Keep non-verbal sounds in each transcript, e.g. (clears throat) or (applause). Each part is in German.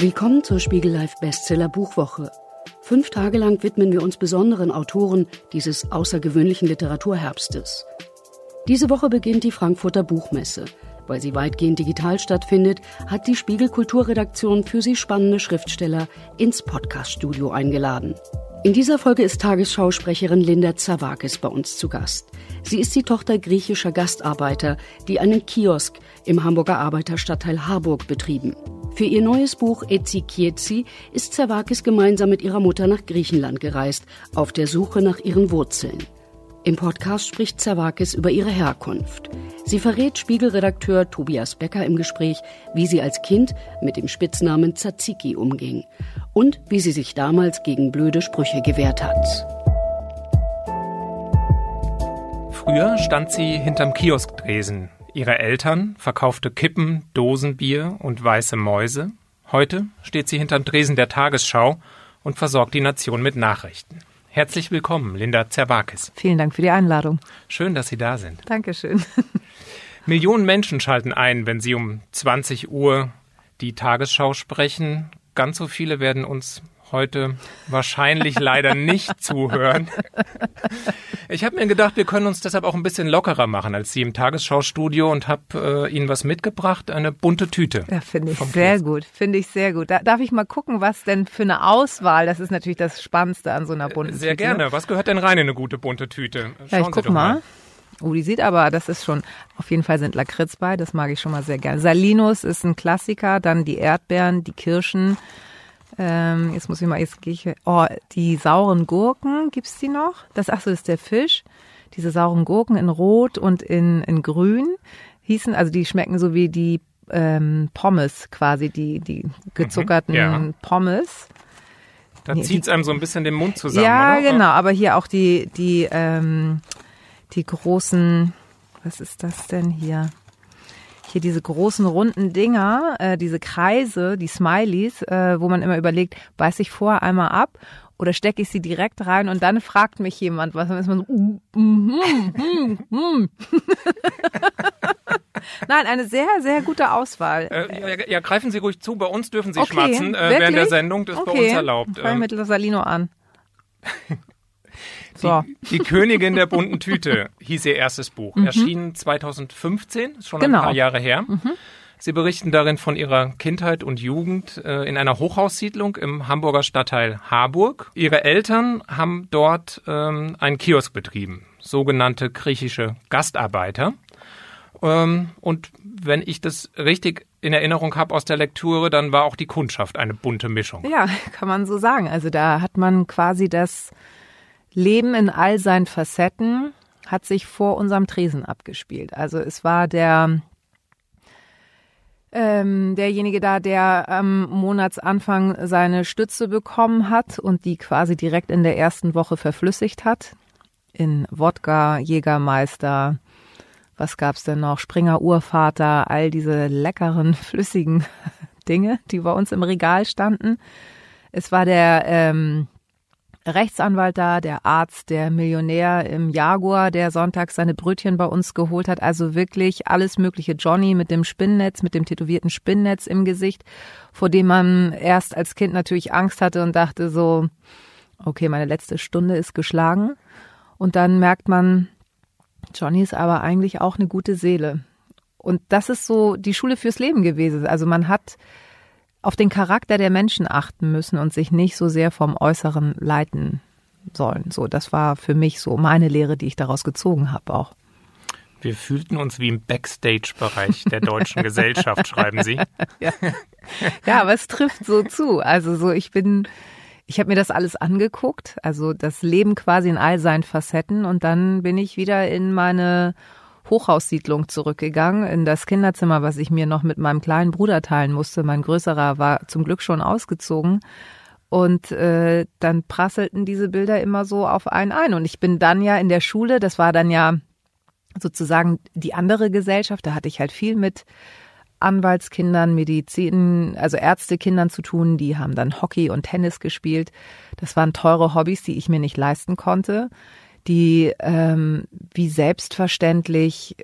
Willkommen zur Spiegel Live Bestseller Buchwoche. Fünf Tage lang widmen wir uns besonderen Autoren dieses außergewöhnlichen Literaturherbstes. Diese Woche beginnt die Frankfurter Buchmesse. Weil sie weitgehend digital stattfindet, hat die Spiegel Kulturredaktion für sie spannende Schriftsteller ins Podcaststudio eingeladen. In dieser Folge ist Tagesschausprecherin Linda Zawakis bei uns zu Gast. Sie ist die Tochter griechischer Gastarbeiter, die einen Kiosk im Hamburger Arbeiterstadtteil Harburg betrieben. Für ihr neues Buch Etzi Kietzi ist Zawakis gemeinsam mit ihrer Mutter nach Griechenland gereist, auf der Suche nach ihren Wurzeln. Im Podcast spricht Zawakis über ihre Herkunft. Sie verrät Spiegelredakteur Tobias Becker im Gespräch, wie sie als Kind mit dem Spitznamen Tzatziki umging und wie sie sich damals gegen blöde Sprüche gewehrt hat. Früher stand sie hinterm Kiosktresen. Ihre Eltern verkaufte Kippen, Dosenbier und weiße Mäuse. Heute steht sie hinterm Tresen der Tagesschau und versorgt die Nation mit Nachrichten. Herzlich willkommen, Linda Zerwakis. Vielen Dank für die Einladung. Schön, dass Sie da sind. Dankeschön. (laughs) Millionen Menschen schalten ein, wenn Sie um 20 Uhr die Tagesschau sprechen. Ganz so viele werden uns heute wahrscheinlich leider nicht (laughs) zuhören. Ich habe mir gedacht, wir können uns deshalb auch ein bisschen lockerer machen als Sie im Tagesschau-Studio und habe äh, Ihnen was mitgebracht, eine bunte Tüte. Ja, finde ich sehr Kies. gut, finde ich sehr gut. Da, darf ich mal gucken, was denn für eine Auswahl, das ist natürlich das Spannendste an so einer bunten sehr Tüte. Sehr gerne. Was gehört denn rein in eine gute bunte Tüte? Schauen ja, ich guck mal. mal. Oh, die sieht aber, das ist schon, auf jeden Fall sind Lakritz bei, das mag ich schon mal sehr gerne. Salinus ist ein Klassiker, dann die Erdbeeren, die Kirschen, ähm, jetzt muss ich mal, jetzt gehe ich, oh, die sauren Gurken, gibt's die noch? Das, ach so, das ist der Fisch. Diese sauren Gurken in Rot und in, in Grün hießen, also die schmecken so wie die ähm, Pommes quasi, die, die gezuckerten mhm, ja. Pommes. Da nee, zieht's einem so ein bisschen den Mund zusammen, Ja, oder? genau, aber hier auch die, die, ähm, die großen, was ist das denn hier? Hier diese großen runden Dinger, äh, diese Kreise, die Smileys, äh, wo man immer überlegt, beiß ich vorher einmal ab oder stecke ich sie direkt rein und dann fragt mich jemand, was dann ist man so, mm, mm, mm, mm. Nein, eine sehr, sehr gute Auswahl. Äh, ja, ja, greifen Sie ruhig zu. Bei uns dürfen Sie okay, schmatzen äh, während der Sendung. Das ist okay. bei uns erlaubt. Fangen ähm. mit Salino an. (laughs) So. Die, die, Königin der bunten Tüte hieß ihr erstes Buch. Mhm. Erschien 2015, ist schon genau. ein paar Jahre her. Mhm. Sie berichten darin von ihrer Kindheit und Jugend äh, in einer Hochhaussiedlung im Hamburger Stadtteil Harburg. Ihre Eltern haben dort ähm, einen Kiosk betrieben, sogenannte griechische Gastarbeiter. Ähm, und wenn ich das richtig in Erinnerung habe aus der Lektüre, dann war auch die Kundschaft eine bunte Mischung. Ja, (laughs) kann man so sagen. Also da hat man quasi das Leben in all seinen Facetten hat sich vor unserem Tresen abgespielt. Also es war der ähm, derjenige da, der am Monatsanfang seine Stütze bekommen hat und die quasi direkt in der ersten Woche verflüssigt hat. In Wodka, Jägermeister, was gab's denn noch? Springer Urvater, all diese leckeren, (laughs) flüssigen Dinge, die bei uns im Regal standen. Es war der ähm, Rechtsanwalt da, der Arzt, der Millionär im Jaguar, der sonntags seine Brötchen bei uns geholt hat. Also wirklich alles mögliche. Johnny mit dem Spinnnetz, mit dem tätowierten Spinnnetz im Gesicht, vor dem man erst als Kind natürlich Angst hatte und dachte so, okay, meine letzte Stunde ist geschlagen. Und dann merkt man, Johnny ist aber eigentlich auch eine gute Seele. Und das ist so die Schule fürs Leben gewesen. Also man hat auf den Charakter der Menschen achten müssen und sich nicht so sehr vom Äußeren leiten sollen. So, das war für mich so meine Lehre, die ich daraus gezogen habe auch. Wir fühlten uns wie im Backstage-Bereich der deutschen (laughs) Gesellschaft, schreiben Sie. (laughs) Ja. ja, aber es trifft so zu. Also so, ich bin, ich habe mir das alles angeguckt, also das Leben quasi in all seinen Facetten und dann bin ich wieder in meine Hochhaussiedlung zurückgegangen, in das Kinderzimmer, was ich mir noch mit meinem kleinen Bruder teilen musste. Mein größerer war zum Glück schon ausgezogen. Und äh, dann prasselten diese Bilder immer so auf einen ein. Und ich bin dann ja in der Schule, das war dann ja sozusagen die andere Gesellschaft, da hatte ich halt viel mit Anwaltskindern, Medizin, also Ärztekindern zu tun, die haben dann Hockey und Tennis gespielt. Das waren teure Hobbys, die ich mir nicht leisten konnte die ähm, wie selbstverständlich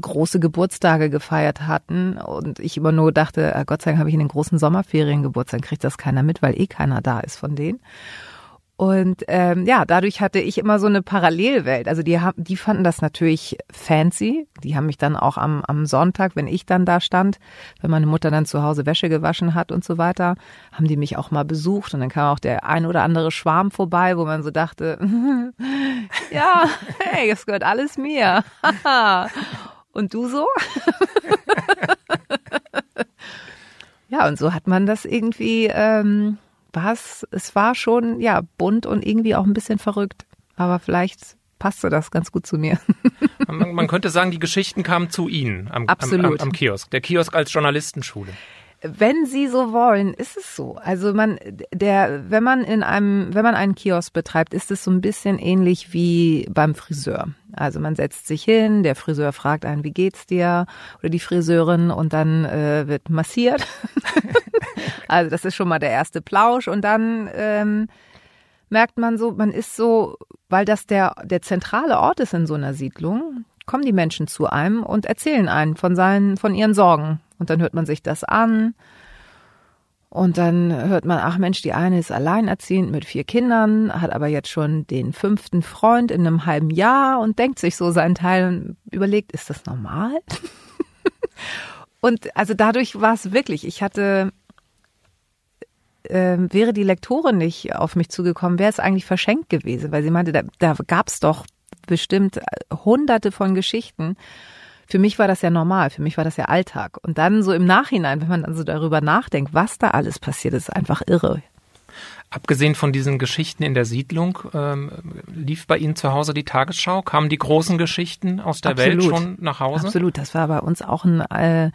große Geburtstage gefeiert hatten und ich immer nur dachte, ah, Gott sei Dank habe ich in den großen Sommerferien Geburtstag, kriegt das keiner mit, weil eh keiner da ist von denen. Und ähm, ja, dadurch hatte ich immer so eine Parallelwelt. Also die haben, die fanden das natürlich fancy. Die haben mich dann auch am, am Sonntag, wenn ich dann da stand, wenn meine Mutter dann zu Hause Wäsche gewaschen hat und so weiter, haben die mich auch mal besucht. Und dann kam auch der ein oder andere Schwarm vorbei, wo man so dachte, (laughs) ja, hey, es gehört alles mir. (laughs) und du so? (laughs) ja, und so hat man das irgendwie. Ähm, war es, es war schon, ja, bunt und irgendwie auch ein bisschen verrückt. Aber vielleicht passte das ganz gut zu mir. Man, man könnte sagen, die Geschichten kamen zu Ihnen am, am, am, am Kiosk. Der Kiosk als Journalistenschule. Wenn Sie so wollen, ist es so. Also man, der, wenn man in einem, wenn man einen Kiosk betreibt, ist es so ein bisschen ähnlich wie beim Friseur. Also man setzt sich hin, der Friseur fragt einen, wie geht's dir? Oder die Friseurin und dann äh, wird massiert. (laughs) also das ist schon mal der erste Plausch und dann ähm, merkt man so, man ist so, weil das der der zentrale Ort ist in so einer Siedlung, kommen die Menschen zu einem und erzählen einen von seinen, von ihren Sorgen. Und dann hört man sich das an. Und dann hört man, ach Mensch, die eine ist alleinerziehend mit vier Kindern, hat aber jetzt schon den fünften Freund in einem halben Jahr und denkt sich so seinen Teil und überlegt, ist das normal? (laughs) und also dadurch war es wirklich, ich hatte, äh, wäre die Lektorin nicht auf mich zugekommen, wäre es eigentlich verschenkt gewesen, weil sie meinte, da, da gab es doch bestimmt hunderte von Geschichten. Für mich war das ja normal, für mich war das ja Alltag. Und dann so im Nachhinein, wenn man dann so darüber nachdenkt, was da alles passiert, ist einfach irre. Abgesehen von diesen Geschichten in der Siedlung, ähm, lief bei Ihnen zu Hause die Tagesschau? Kamen die großen Geschichten aus der Absolut. Welt schon nach Hause? Absolut, das war bei uns auch ein äh,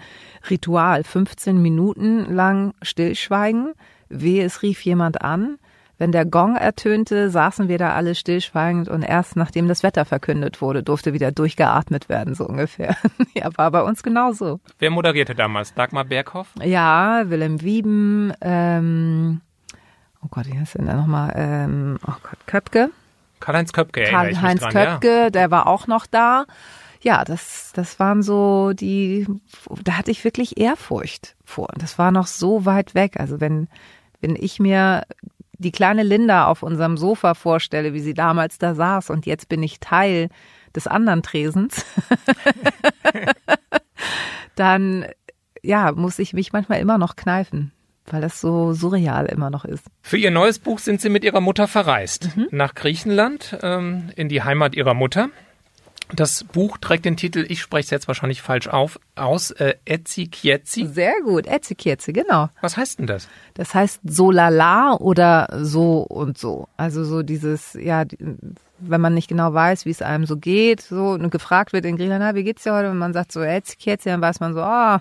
Ritual. 15 Minuten lang Stillschweigen. Wehe, es rief jemand an. Wenn der Gong ertönte, saßen wir da alle stillschweigend und erst nachdem das Wetter verkündet wurde, durfte wieder durchgeatmet werden, so ungefähr. (laughs) ja, war bei uns genauso. Wer moderierte damals? Dagmar Berghoff? Ja, Willem Wieben, ähm, oh Gott, wie heißt denn da nochmal? Ähm, oh Gott, Köpke. Karl-Heinz Köpke, Karl-Heinz Köpke, ja. der war auch noch da. Ja, das, das waren so die, da hatte ich wirklich Ehrfurcht vor. Das war noch so weit weg. Also wenn, wenn ich mir die kleine Linda auf unserem Sofa vorstelle, wie sie damals da saß und jetzt bin ich Teil des anderen Tresens, (laughs) dann ja, muss ich mich manchmal immer noch kneifen, weil das so surreal immer noch ist. Für ihr neues Buch sind Sie mit Ihrer Mutter verreist mhm. nach Griechenland, ähm, in die Heimat Ihrer Mutter. Das Buch trägt den Titel, ich spreche es jetzt wahrscheinlich falsch auf, aus, äh, Etzikietzi. Sehr gut, Etzikietzi, genau. Was heißt denn das? Das heißt so lala oder so und so. Also so dieses, ja, wenn man nicht genau weiß, wie es einem so geht, so und gefragt wird in Griechenland, na, wie geht's dir heute? Und man sagt so Etzikietzi, dann weiß man so, ah, oh,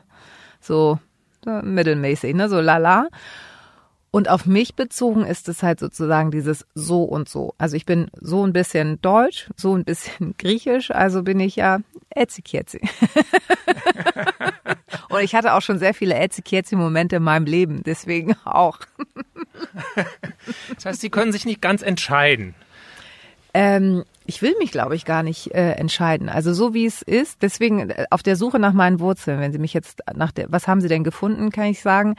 so, so mittelmäßig, ne, so lala. Und auf mich bezogen ist es halt sozusagen dieses so und so. Also ich bin so ein bisschen deutsch, so ein bisschen (laughs) griechisch, also bin ich ja Etzikietzi. (laughs) und ich hatte auch schon sehr viele Etzikietzi-Momente in meinem Leben, deswegen auch. (laughs) das heißt, Sie können sich nicht ganz entscheiden. Ähm, ich will mich, glaube ich, gar nicht äh, entscheiden. Also so wie es ist, deswegen äh, auf der Suche nach meinen Wurzeln, wenn Sie mich jetzt nach der, was haben Sie denn gefunden, kann ich sagen,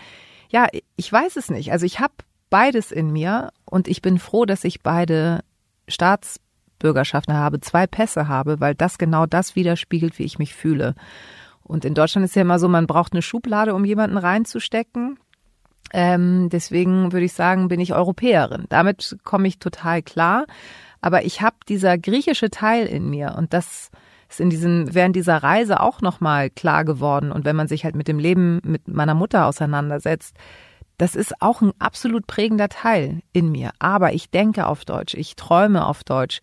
ja, ich weiß es nicht. Also ich habe beides in mir und ich bin froh, dass ich beide Staatsbürgerschaften habe, zwei Pässe habe, weil das genau das widerspiegelt, wie ich mich fühle. Und in Deutschland ist ja immer so, man braucht eine Schublade, um jemanden reinzustecken. Ähm, deswegen würde ich sagen, bin ich Europäerin. Damit komme ich total klar. Aber ich habe dieser griechische Teil in mir und das ist in diesem, während dieser Reise auch nochmal klar geworden. Und wenn man sich halt mit dem Leben mit meiner Mutter auseinandersetzt, das ist auch ein absolut prägender Teil in mir. Aber ich denke auf Deutsch, ich träume auf Deutsch,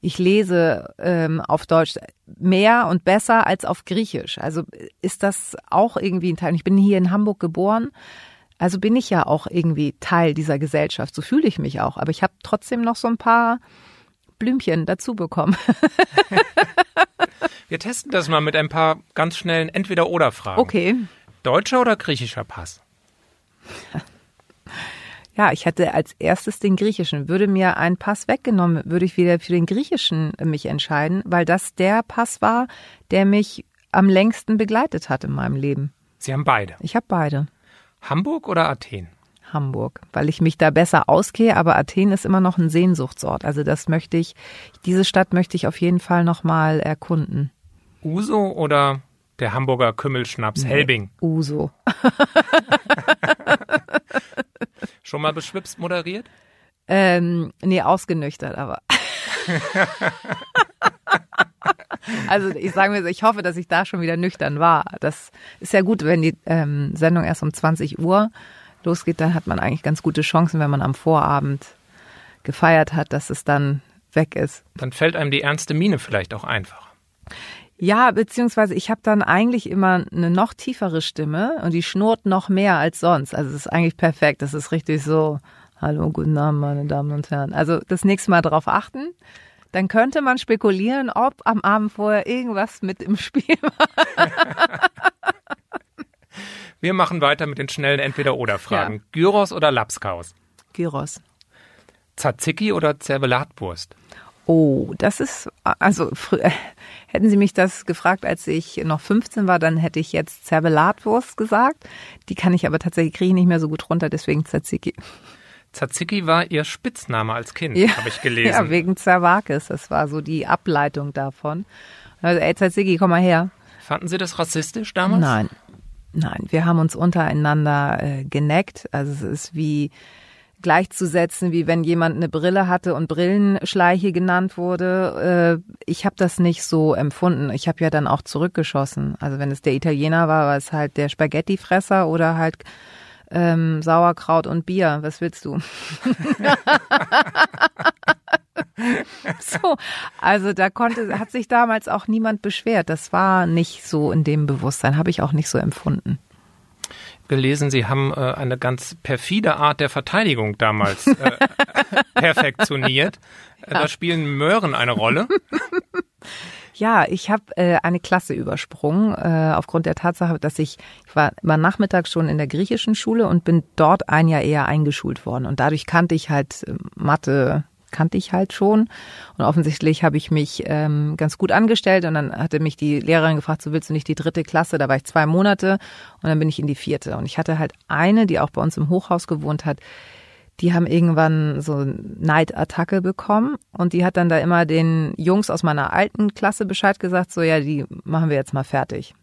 ich lese ähm, auf Deutsch mehr und besser als auf Griechisch. Also ist das auch irgendwie ein Teil. Ich bin hier in Hamburg geboren. Also bin ich ja auch irgendwie Teil dieser Gesellschaft. So fühle ich mich auch. Aber ich habe trotzdem noch so ein paar Blümchen dazu bekommen. (laughs) Wir testen das mal mit ein paar ganz schnellen Entweder-Oder-Fragen. Okay. Deutscher oder griechischer Pass? Ja, ich hatte als erstes den griechischen. Würde mir ein Pass weggenommen, würde ich wieder für den griechischen mich entscheiden, weil das der Pass war, der mich am längsten begleitet hat in meinem Leben. Sie haben beide? Ich habe beide. Hamburg oder Athen? Hamburg, weil ich mich da besser ausgehe, aber Athen ist immer noch ein Sehnsuchtsort. Also das möchte ich, diese Stadt möchte ich auf jeden Fall nochmal erkunden. Uso oder der Hamburger Kümmelschnaps nee, Helbing? Uso. (laughs) Schon mal beschwipst moderiert? Ähm, nee, ausgenüchtert, aber. (laughs) also ich sage mir, ich hoffe, dass ich da schon wieder nüchtern war. Das ist ja gut, wenn die ähm, Sendung erst um 20 Uhr losgeht, dann hat man eigentlich ganz gute Chancen, wenn man am Vorabend gefeiert hat, dass es dann weg ist. Dann fällt einem die ernste Miene vielleicht auch einfach. Ja, beziehungsweise ich habe dann eigentlich immer eine noch tiefere Stimme und die schnurrt noch mehr als sonst. Also es ist eigentlich perfekt. Das ist richtig so, hallo, guten Abend, meine Damen und Herren. Also das nächste Mal darauf achten. Dann könnte man spekulieren, ob am Abend vorher irgendwas mit im Spiel war. (laughs) Wir machen weiter mit den schnellen Entweder-Oder-Fragen. Ja. Gyros oder Lapskaus? Gyros. Tzatziki oder Zervelatwurst? Oh, das ist, also früher, (laughs) hätten Sie mich das gefragt, als ich noch 15 war, dann hätte ich jetzt Zervelatwurst gesagt. Die kann ich aber tatsächlich, kriege ich nicht mehr so gut runter, deswegen Tzatziki. Tzatziki war Ihr Spitzname als Kind, ja, habe ich (laughs) gelesen. Ja, wegen Zerwakis. Das war so die Ableitung davon. Also, ey, Tzatziki, komm mal her. Fanden Sie das rassistisch damals? Nein. Nein, wir haben uns untereinander äh, geneckt. Also es ist wie gleichzusetzen, wie wenn jemand eine Brille hatte und Brillenschleiche genannt wurde. Äh, ich habe das nicht so empfunden. Ich habe ja dann auch zurückgeschossen. Also wenn es der Italiener war, war es halt der Spaghettifresser oder halt ähm, Sauerkraut und Bier. Was willst du? (laughs) so, also da konnte, hat sich damals auch niemand beschwert. Das war nicht so in dem Bewusstsein, habe ich auch nicht so empfunden gelesen, Sie haben äh, eine ganz perfide Art der Verteidigung damals äh, (laughs) perfektioniert. Ja. Da spielen Möhren eine Rolle. (laughs) Ja, ich habe äh, eine Klasse übersprungen, äh, aufgrund der Tatsache, dass ich, ich war immer nachmittags schon in der griechischen Schule und bin dort ein Jahr eher eingeschult worden. Und dadurch kannte ich halt äh, Mathe, kannte ich halt schon. Und offensichtlich habe ich mich ähm, ganz gut angestellt und dann hatte mich die Lehrerin gefragt, so willst du nicht die dritte Klasse? Da war ich zwei Monate und dann bin ich in die vierte. Und ich hatte halt eine, die auch bei uns im Hochhaus gewohnt hat, die haben irgendwann so Neidattacke bekommen und die hat dann da immer den Jungs aus meiner alten Klasse Bescheid gesagt, so ja, die machen wir jetzt mal fertig.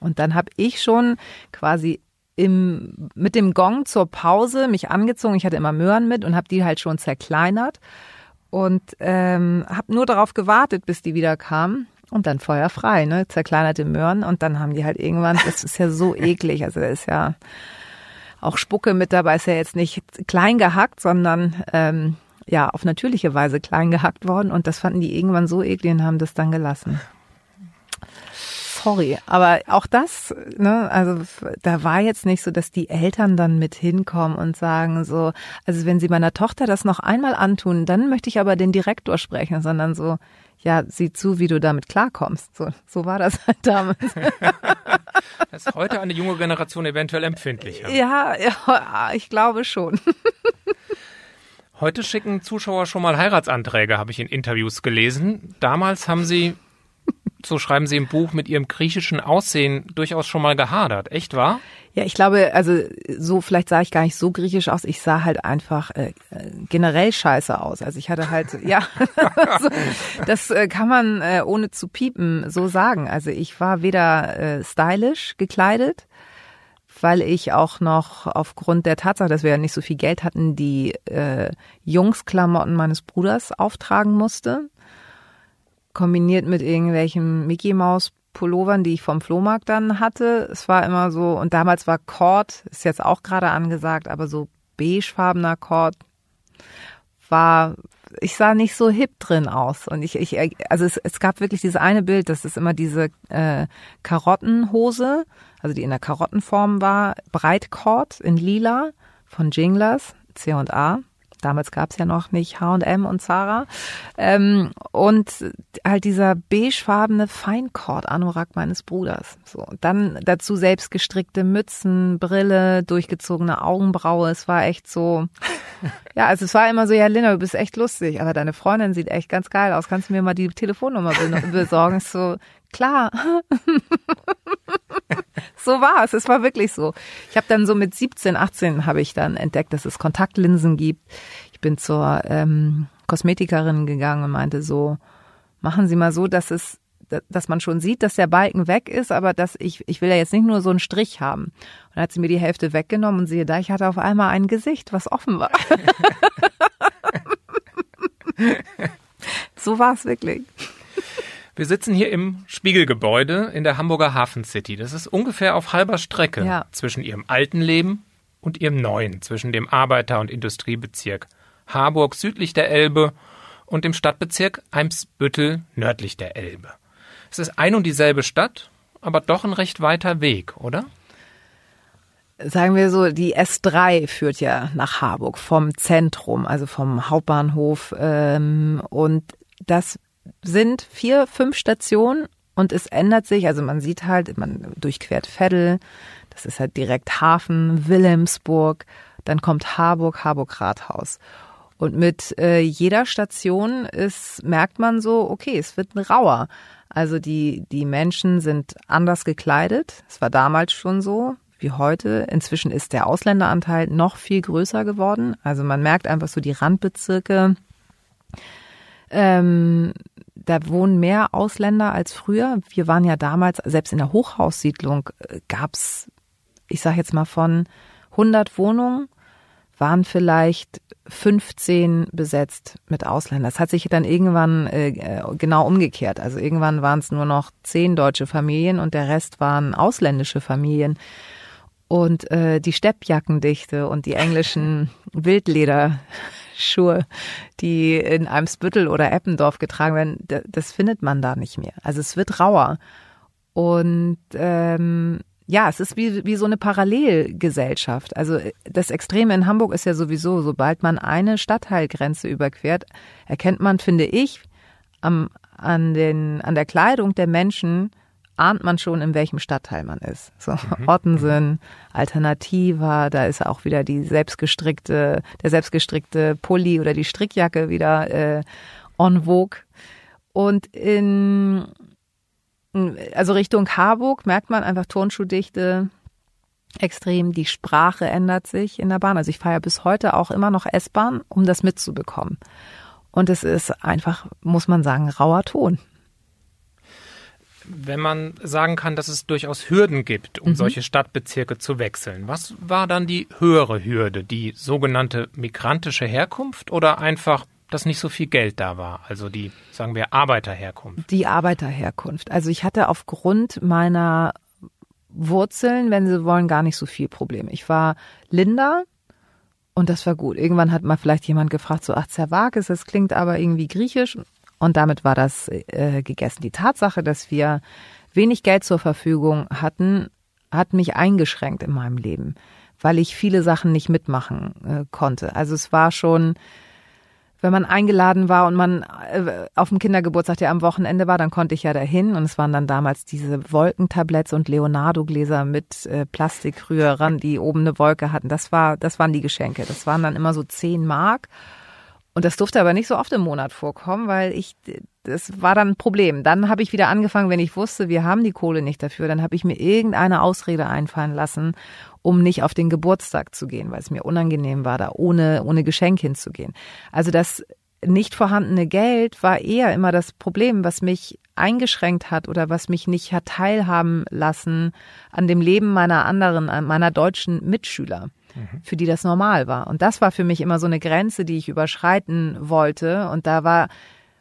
Und dann habe ich schon quasi im, mit dem Gong zur Pause mich angezogen. Ich hatte immer Möhren mit und habe die halt schon zerkleinert und ähm, habe nur darauf gewartet, bis die wieder kamen. Und dann Feuer frei, ne? Zerkleinerte Möhren. Und dann haben die halt irgendwann, das ist ja so eklig. Also da ist ja auch Spucke mit dabei, ist ja jetzt nicht klein gehackt, sondern ähm, ja, auf natürliche Weise klein gehackt worden. Und das fanden die irgendwann so eklig und haben das dann gelassen sorry. Aber auch das, ne, also da war jetzt nicht so, dass die Eltern dann mit hinkommen und sagen so, also wenn sie meiner Tochter das noch einmal antun, dann möchte ich aber den Direktor sprechen, sondern so, ja, sieh zu, wie du damit klarkommst. So, so war das halt damals. (laughs) das ist heute eine junge Generation eventuell empfindlicher. Ja, ja (laughs) ich glaube schon. Heute schicken Zuschauer schon mal Heiratsanträge, habe ich in Interviews gelesen. Damals haben sie so schreiben Sie im Buch, mit Ihrem griechischen Aussehen durchaus schon mal gehadert. Echt wahr? Ja, ich glaube, also so vielleicht sah ich gar nicht so griechisch aus. Ich sah halt einfach äh, generell scheiße aus. Also ich hatte halt, (laughs) ja, (laughs) so, das äh, kann man äh, ohne zu piepen so sagen. Also ich war weder äh, stylisch gekleidet, weil ich auch noch aufgrund der Tatsache, dass wir ja nicht so viel Geld hatten, die äh, Jungsklamotten meines Bruders auftragen musste kombiniert mit irgendwelchen Mickey Maus Pullovern, die ich vom Flohmarkt dann hatte. Es war immer so, und damals war Cord, ist jetzt auch gerade angesagt, aber so beigefarbener Cord war, ich sah nicht so hip drin aus. Und ich, ich also es, es gab wirklich dieses eine Bild, das ist immer diese äh, Karottenhose, also die in der Karottenform war, Breitcord in lila von Jinglers, C&A. Damals gab es ja noch nicht H&M und Zara. Ähm, und halt dieser beigefarbene Feinkord-Anorak meines Bruders. So, dann dazu selbst gestrickte Mützen, Brille, durchgezogene Augenbraue. Es war echt so, Ja, also es war immer so, ja, Linda, du bist echt lustig, aber deine Freundin sieht echt ganz geil aus. Kannst du mir mal die Telefonnummer (laughs) besorgen? Ich so, klar. (laughs) so war es. Es war wirklich so. Ich habe dann so mit 17, 18 habe ich dann entdeckt, dass es Kontaktlinsen gibt. Ich bin zur ähm, Kosmetikerin gegangen und meinte so, machen Sie mal so, dass es dass man schon sieht, dass der Balken weg ist, aber dass ich, ich will ja jetzt nicht nur so einen Strich haben. Und dann hat sie mir die Hälfte weggenommen und siehe da, ich hatte auf einmal ein Gesicht, was offen war. (laughs) so war es wirklich. Wir sitzen hier im Spiegelgebäude in der Hamburger Hafen City. Das ist ungefähr auf halber Strecke ja. zwischen ihrem alten Leben und ihrem neuen, zwischen dem Arbeiter- und Industriebezirk Harburg südlich der Elbe und dem Stadtbezirk Eimsbüttel nördlich der Elbe. Es ist ein und dieselbe Stadt, aber doch ein recht weiter Weg, oder? Sagen wir so, die S3 führt ja nach Harburg vom Zentrum, also vom Hauptbahnhof. Ähm, und das sind vier, fünf Stationen und es ändert sich, also man sieht halt, man durchquert Veddel, das ist halt direkt Hafen, Wilhelmsburg, dann kommt Harburg, Harburg Rathaus. Und mit äh, jeder Station ist, merkt man so, okay, es wird rauer. Also die, die Menschen sind anders gekleidet. Es war damals schon so wie heute. Inzwischen ist der Ausländeranteil noch viel größer geworden. Also man merkt einfach so die Randbezirke. Ähm, da wohnen mehr Ausländer als früher. Wir waren ja damals, selbst in der Hochhaussiedlung äh, gab's, ich sage jetzt mal von 100 Wohnungen, waren vielleicht 15 besetzt mit Ausländern. Das hat sich dann irgendwann äh, genau umgekehrt. Also irgendwann waren es nur noch zehn deutsche Familien und der Rest waren ausländische Familien. Und äh, die Steppjackendichte und die englischen (laughs) Wildleder Schuhe, die in Eimsbüttel oder Eppendorf getragen werden, das findet man da nicht mehr. Also es wird rauer. Und ähm, ja, es ist wie, wie so eine Parallelgesellschaft. Also das Extreme in Hamburg ist ja sowieso, sobald man eine Stadtteilgrenze überquert, erkennt man, finde ich, am, an, den, an der Kleidung der Menschen, ahnt man schon, in welchem Stadtteil man ist. So, mhm. (laughs) Ottensen, Alternativa, da ist auch wieder die selbstgestrickte, der selbstgestrickte Pulli oder die Strickjacke wieder äh, en vogue. Und in, also Richtung Harburg merkt man einfach Turnschuhdichte extrem. Die Sprache ändert sich in der Bahn. Also ich fahre ja bis heute auch immer noch S-Bahn, um das mitzubekommen. Und es ist einfach, muss man sagen, rauer Ton wenn man sagen kann, dass es durchaus Hürden gibt, um mhm. solche Stadtbezirke zu wechseln, was war dann die höhere Hürde? Die sogenannte migrantische Herkunft oder einfach, dass nicht so viel Geld da war? Also die, sagen wir, Arbeiterherkunft? Die Arbeiterherkunft. Also ich hatte aufgrund meiner Wurzeln, wenn Sie wollen, gar nicht so viel Probleme. Ich war Linda, und das war gut. Irgendwann hat mal vielleicht jemand gefragt, so, ach, Zerwakis, das klingt aber irgendwie griechisch. Und damit war das äh, gegessen. Die Tatsache, dass wir wenig Geld zur Verfügung hatten, hat mich eingeschränkt in meinem Leben, weil ich viele Sachen nicht mitmachen äh, konnte. Also es war schon, wenn man eingeladen war und man äh, auf dem Kindergeburtstag, der am Wochenende war, dann konnte ich ja dahin und es waren dann damals diese Wolkentabletts und Leonardo-Gläser mit äh, Plastikrührern, die oben eine Wolke hatten. Das war, das waren die Geschenke. Das waren dann immer so zehn Mark und das durfte aber nicht so oft im Monat vorkommen, weil ich, das war dann ein Problem. Dann habe ich wieder angefangen, wenn ich wusste, wir haben die Kohle nicht dafür, dann habe ich mir irgendeine Ausrede einfallen lassen, um nicht auf den Geburtstag zu gehen, weil es mir unangenehm war, da ohne, ohne Geschenk hinzugehen. Also das nicht vorhandene Geld war eher immer das Problem, was mich eingeschränkt hat oder was mich nicht hat teilhaben lassen an dem Leben meiner anderen, meiner deutschen Mitschüler für die das normal war. Und das war für mich immer so eine Grenze, die ich überschreiten wollte. Und da war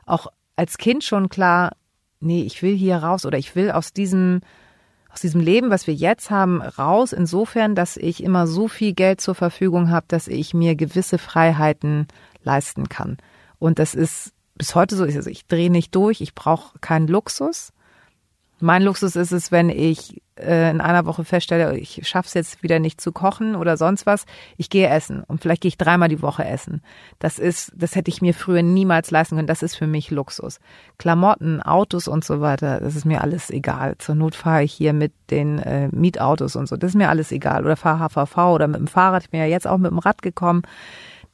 auch als Kind schon klar, nee, ich will hier raus oder ich will aus diesem, aus diesem Leben, was wir jetzt haben, raus, insofern, dass ich immer so viel Geld zur Verfügung habe, dass ich mir gewisse Freiheiten leisten kann. Und das ist bis heute so, also ich drehe nicht durch, ich brauche keinen Luxus. Mein Luxus ist es, wenn ich äh, in einer Woche feststelle, ich schaffe es jetzt wieder nicht zu kochen oder sonst was, ich gehe essen und vielleicht gehe ich dreimal die Woche essen. Das ist, das hätte ich mir früher niemals leisten können. Das ist für mich Luxus. Klamotten, Autos und so weiter, das ist mir alles egal. Zur Not fahre ich hier mit den äh, Mietautos und so. Das ist mir alles egal. Oder fahre HVV oder mit dem Fahrrad. Ich bin ja jetzt auch mit dem Rad gekommen.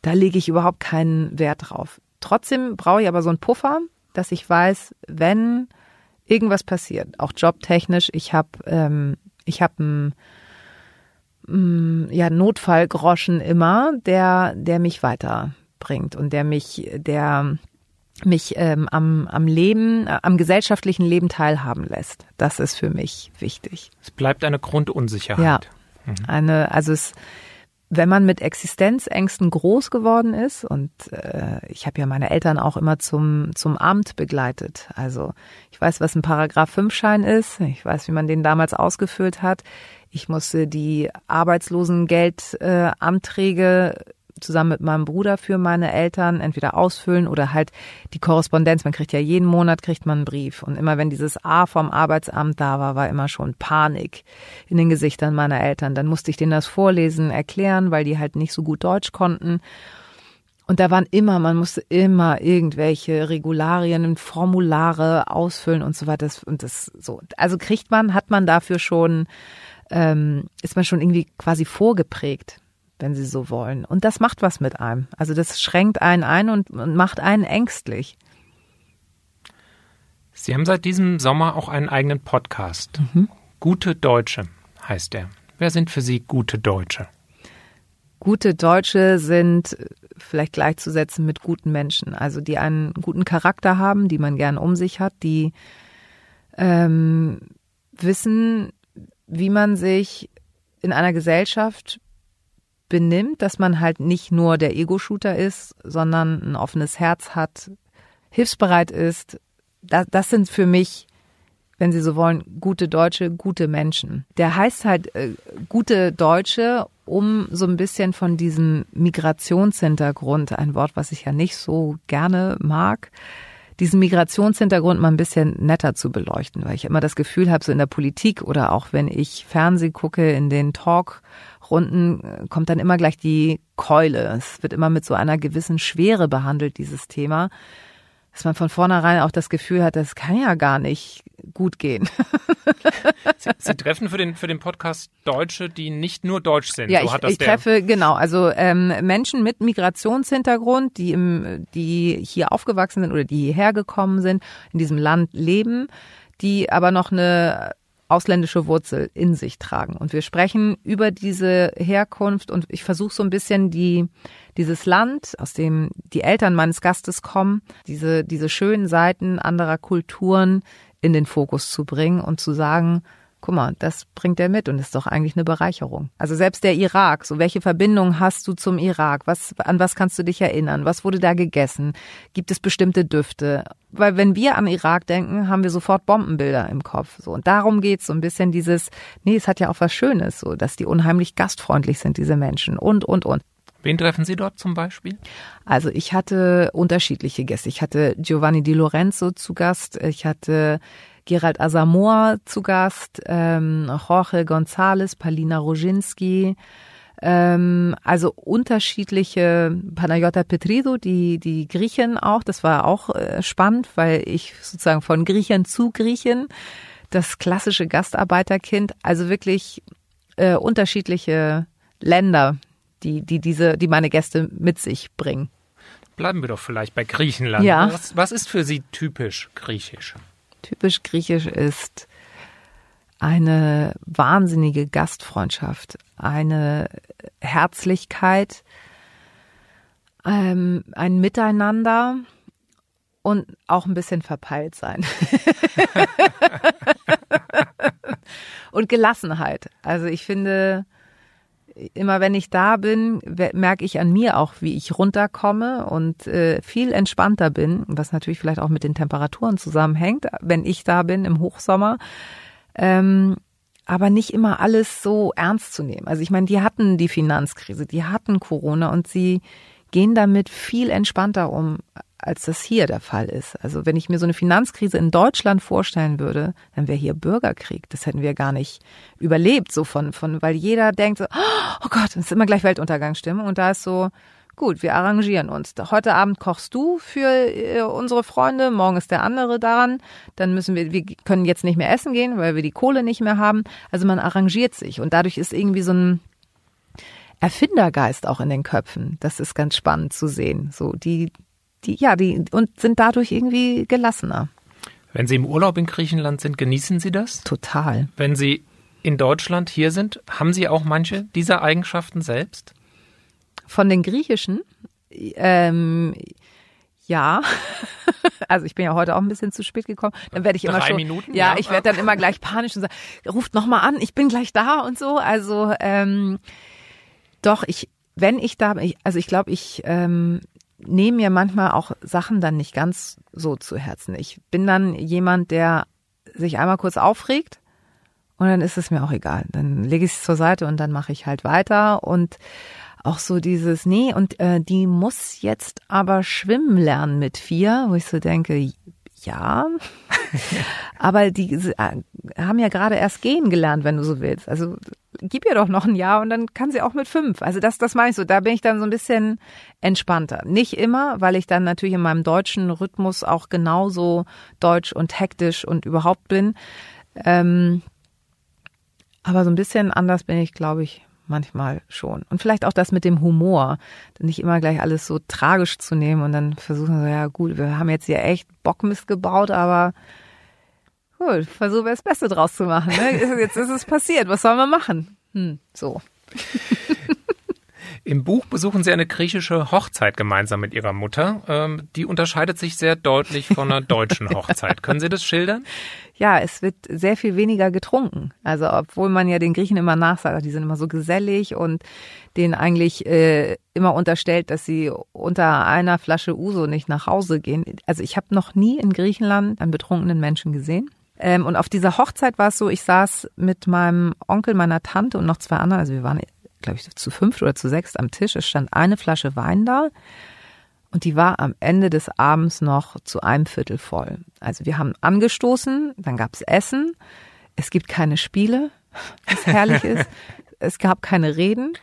da lege ich überhaupt keinen Wert drauf. Trotzdem brauche ich aber so einen Puffer, dass ich weiß, wenn irgendwas passiert, auch jobtechnisch, ich habe ähm, ich habe einen ja, Notfallgroschen immer, der, der mich weiterbringt und der mich, der mich ähm, am, am Leben, äh, am gesellschaftlichen Leben teilhaben lässt. Das ist für mich wichtig. Es bleibt eine Grundunsicherheit. Ja, mhm. eine, also es, wenn man mit Existenzängsten groß geworden ist und äh, ich habe ja meine Eltern auch immer zum zum Amt begleitet. Also ich weiß, was ein Paragraph 5 Schein ist. Ich weiß, wie man den damals ausgefüllt hat. Ich musste die Arbeitslosengeldanträge äh, zusammen mit meinem Bruder für meine Eltern entweder ausfüllen oder halt die Korrespondenz. Man kriegt ja jeden Monat kriegt man einen Brief. Und immer wenn dieses A vom Arbeitsamt da war, war immer schon Panik in den Gesichtern meiner Eltern. Dann musste ich denen das vorlesen, erklären, weil die halt nicht so gut Deutsch konnten. Und da waren immer, man musste immer irgendwelche Regularien und Formulare ausfüllen und so weiter. Und das so. Also kriegt man, hat man dafür schon, ähm, ist man schon irgendwie quasi vorgeprägt wenn Sie so wollen. Und das macht was mit einem. Also das schränkt einen ein und, und macht einen ängstlich. Sie haben seit diesem Sommer auch einen eigenen Podcast. Mhm. Gute Deutsche heißt er. Wer sind für Sie gute Deutsche? Gute Deutsche sind vielleicht gleichzusetzen mit guten Menschen, also die einen guten Charakter haben, die man gern um sich hat, die ähm, wissen, wie man sich in einer Gesellschaft benimmt, dass man halt nicht nur der Ego-Shooter ist, sondern ein offenes Herz hat, hilfsbereit ist. Das, das sind für mich, wenn Sie so wollen, gute Deutsche, gute Menschen. Der heißt halt äh, gute Deutsche, um so ein bisschen von diesem Migrationshintergrund, ein Wort, was ich ja nicht so gerne mag, diesen Migrationshintergrund mal ein bisschen netter zu beleuchten, weil ich immer das Gefühl habe, so in der Politik oder auch wenn ich Fernseh gucke, in den Talk Runden äh, kommt dann immer gleich die Keule. Es wird immer mit so einer gewissen Schwere behandelt, dieses Thema, dass man von vornherein auch das Gefühl hat, das kann ja gar nicht gut gehen. (laughs) Sie, Sie, treffen für den, für den Podcast Deutsche, die nicht nur deutsch sind. Ja, so ich, ich treffe, genau, also ähm, Menschen mit Migrationshintergrund, die, im, die hier aufgewachsen sind oder die hierher gekommen sind, in diesem Land leben, die aber noch eine ausländische Wurzel in sich tragen. Und wir sprechen über diese Herkunft und ich versuche so ein bisschen die, dieses Land, aus dem die Eltern meines Gastes kommen, diese, diese schönen Seiten anderer Kulturen in den Fokus zu bringen und zu sagen, guck mal, das bringt er mit und ist doch eigentlich eine Bereicherung. Also selbst der Irak, so welche Verbindung hast du zum Irak? Was, an was kannst du dich erinnern? Was wurde da gegessen? Gibt es bestimmte Düfte? Weil wenn wir an Irak denken, haben wir sofort Bombenbilder im Kopf. So. Und darum geht's so ein bisschen dieses, nee, es hat ja auch was Schönes, so, dass die unheimlich gastfreundlich sind, diese Menschen und, und, und. Wen treffen Sie dort zum Beispiel? Also ich hatte unterschiedliche Gäste. Ich hatte Giovanni Di Lorenzo zu Gast. Ich hatte Gerald Asamoah zu Gast, ähm, Jorge González, Palina Roginski, ähm, also unterschiedliche Panayota Petrido, die, die Griechen auch, das war auch äh, spannend, weil ich sozusagen von Griechen zu Griechen, das klassische Gastarbeiterkind, also wirklich äh, unterschiedliche Länder, die, die diese, die meine Gäste mit sich bringen. Bleiben wir doch vielleicht bei Griechenland. Ja. Was, was ist für Sie typisch griechisch? Typisch griechisch ist eine wahnsinnige Gastfreundschaft, eine Herzlichkeit, ähm, ein Miteinander und auch ein bisschen verpeilt sein. (laughs) und Gelassenheit. Also ich finde, immer wenn ich da bin, merke ich an mir auch, wie ich runterkomme und äh, viel entspannter bin, was natürlich vielleicht auch mit den Temperaturen zusammenhängt, wenn ich da bin im Hochsommer. Ähm, aber nicht immer alles so ernst zu nehmen. Also ich meine, die hatten die Finanzkrise, die hatten Corona und sie gehen damit viel entspannter um, als das hier der Fall ist. Also wenn ich mir so eine Finanzkrise in Deutschland vorstellen würde, dann wäre hier Bürgerkrieg. Das hätten wir gar nicht überlebt, so von, von, weil jeder denkt so, oh Gott, es ist immer gleich Weltuntergangsstimmung und da ist so, gut, wir arrangieren uns. Heute Abend kochst du für äh, unsere Freunde, morgen ist der andere daran, dann müssen wir, wir können jetzt nicht mehr essen gehen, weil wir die Kohle nicht mehr haben. Also man arrangiert sich und dadurch ist irgendwie so ein Erfindergeist auch in den Köpfen. Das ist ganz spannend zu sehen. So, die, die, ja, die, und sind dadurch irgendwie gelassener. Wenn Sie im Urlaub in Griechenland sind, genießen Sie das? Total. Wenn Sie in Deutschland hier sind, haben Sie auch manche dieser Eigenschaften selbst? Von den griechischen? Ähm, ja. (laughs) also ich bin ja heute auch ein bisschen zu spät gekommen. Dann werde ich immer Drei schon. Minuten, ja, ja. ich werde dann immer gleich panisch und sage, ruft noch mal an, ich bin gleich da und so. Also ähm, doch, ich, wenn ich da, ich, also ich glaube, ich ähm, nehme mir manchmal auch Sachen dann nicht ganz so zu Herzen. Ich bin dann jemand, der sich einmal kurz aufregt und dann ist es mir auch egal. Dann lege ich es zur Seite und dann mache ich halt weiter und auch so dieses, nee, und äh, die muss jetzt aber schwimmen lernen mit vier, wo ich so denke, ja, (laughs) aber die äh, haben ja gerade erst gehen gelernt, wenn du so willst. Also gib ihr doch noch ein Jahr und dann kann sie auch mit fünf. Also das, das meine ich so. Da bin ich dann so ein bisschen entspannter. Nicht immer, weil ich dann natürlich in meinem deutschen Rhythmus auch genauso deutsch und hektisch und überhaupt bin. Ähm, aber so ein bisschen anders bin ich, glaube ich, manchmal schon. Und vielleicht auch das mit dem Humor. Nicht immer gleich alles so tragisch zu nehmen und dann versuchen so, ja gut, wir haben jetzt hier echt Bockmist gebaut, aber gut, versuchen wir das Beste draus zu machen. Ne? (laughs) Jetzt ist es passiert, was sollen wir machen? Hm, so. Im Buch besuchen Sie eine griechische Hochzeit gemeinsam mit Ihrer Mutter. Ähm, die unterscheidet sich sehr deutlich von einer deutschen (laughs) Hochzeit. Können Sie das schildern? Ja, es wird sehr viel weniger getrunken. Also obwohl man ja den Griechen immer nachsagt, die sind immer so gesellig und denen eigentlich äh, immer unterstellt, dass sie unter einer Flasche Uso nicht nach Hause gehen. Also ich habe noch nie in Griechenland einen betrunkenen Menschen gesehen. Ähm, und auf dieser Hochzeit war es so, ich saß mit meinem Onkel, meiner Tante und noch zwei anderen, also wir waren glaube ich, zu fünft oder zu sechst am Tisch. Es stand eine Flasche Wein da und die war am Ende des Abends noch zu einem Viertel voll. Also wir haben angestoßen, dann gab es Essen. Es gibt keine Spiele, was herrlich ist. (laughs) Es gab keine Reden.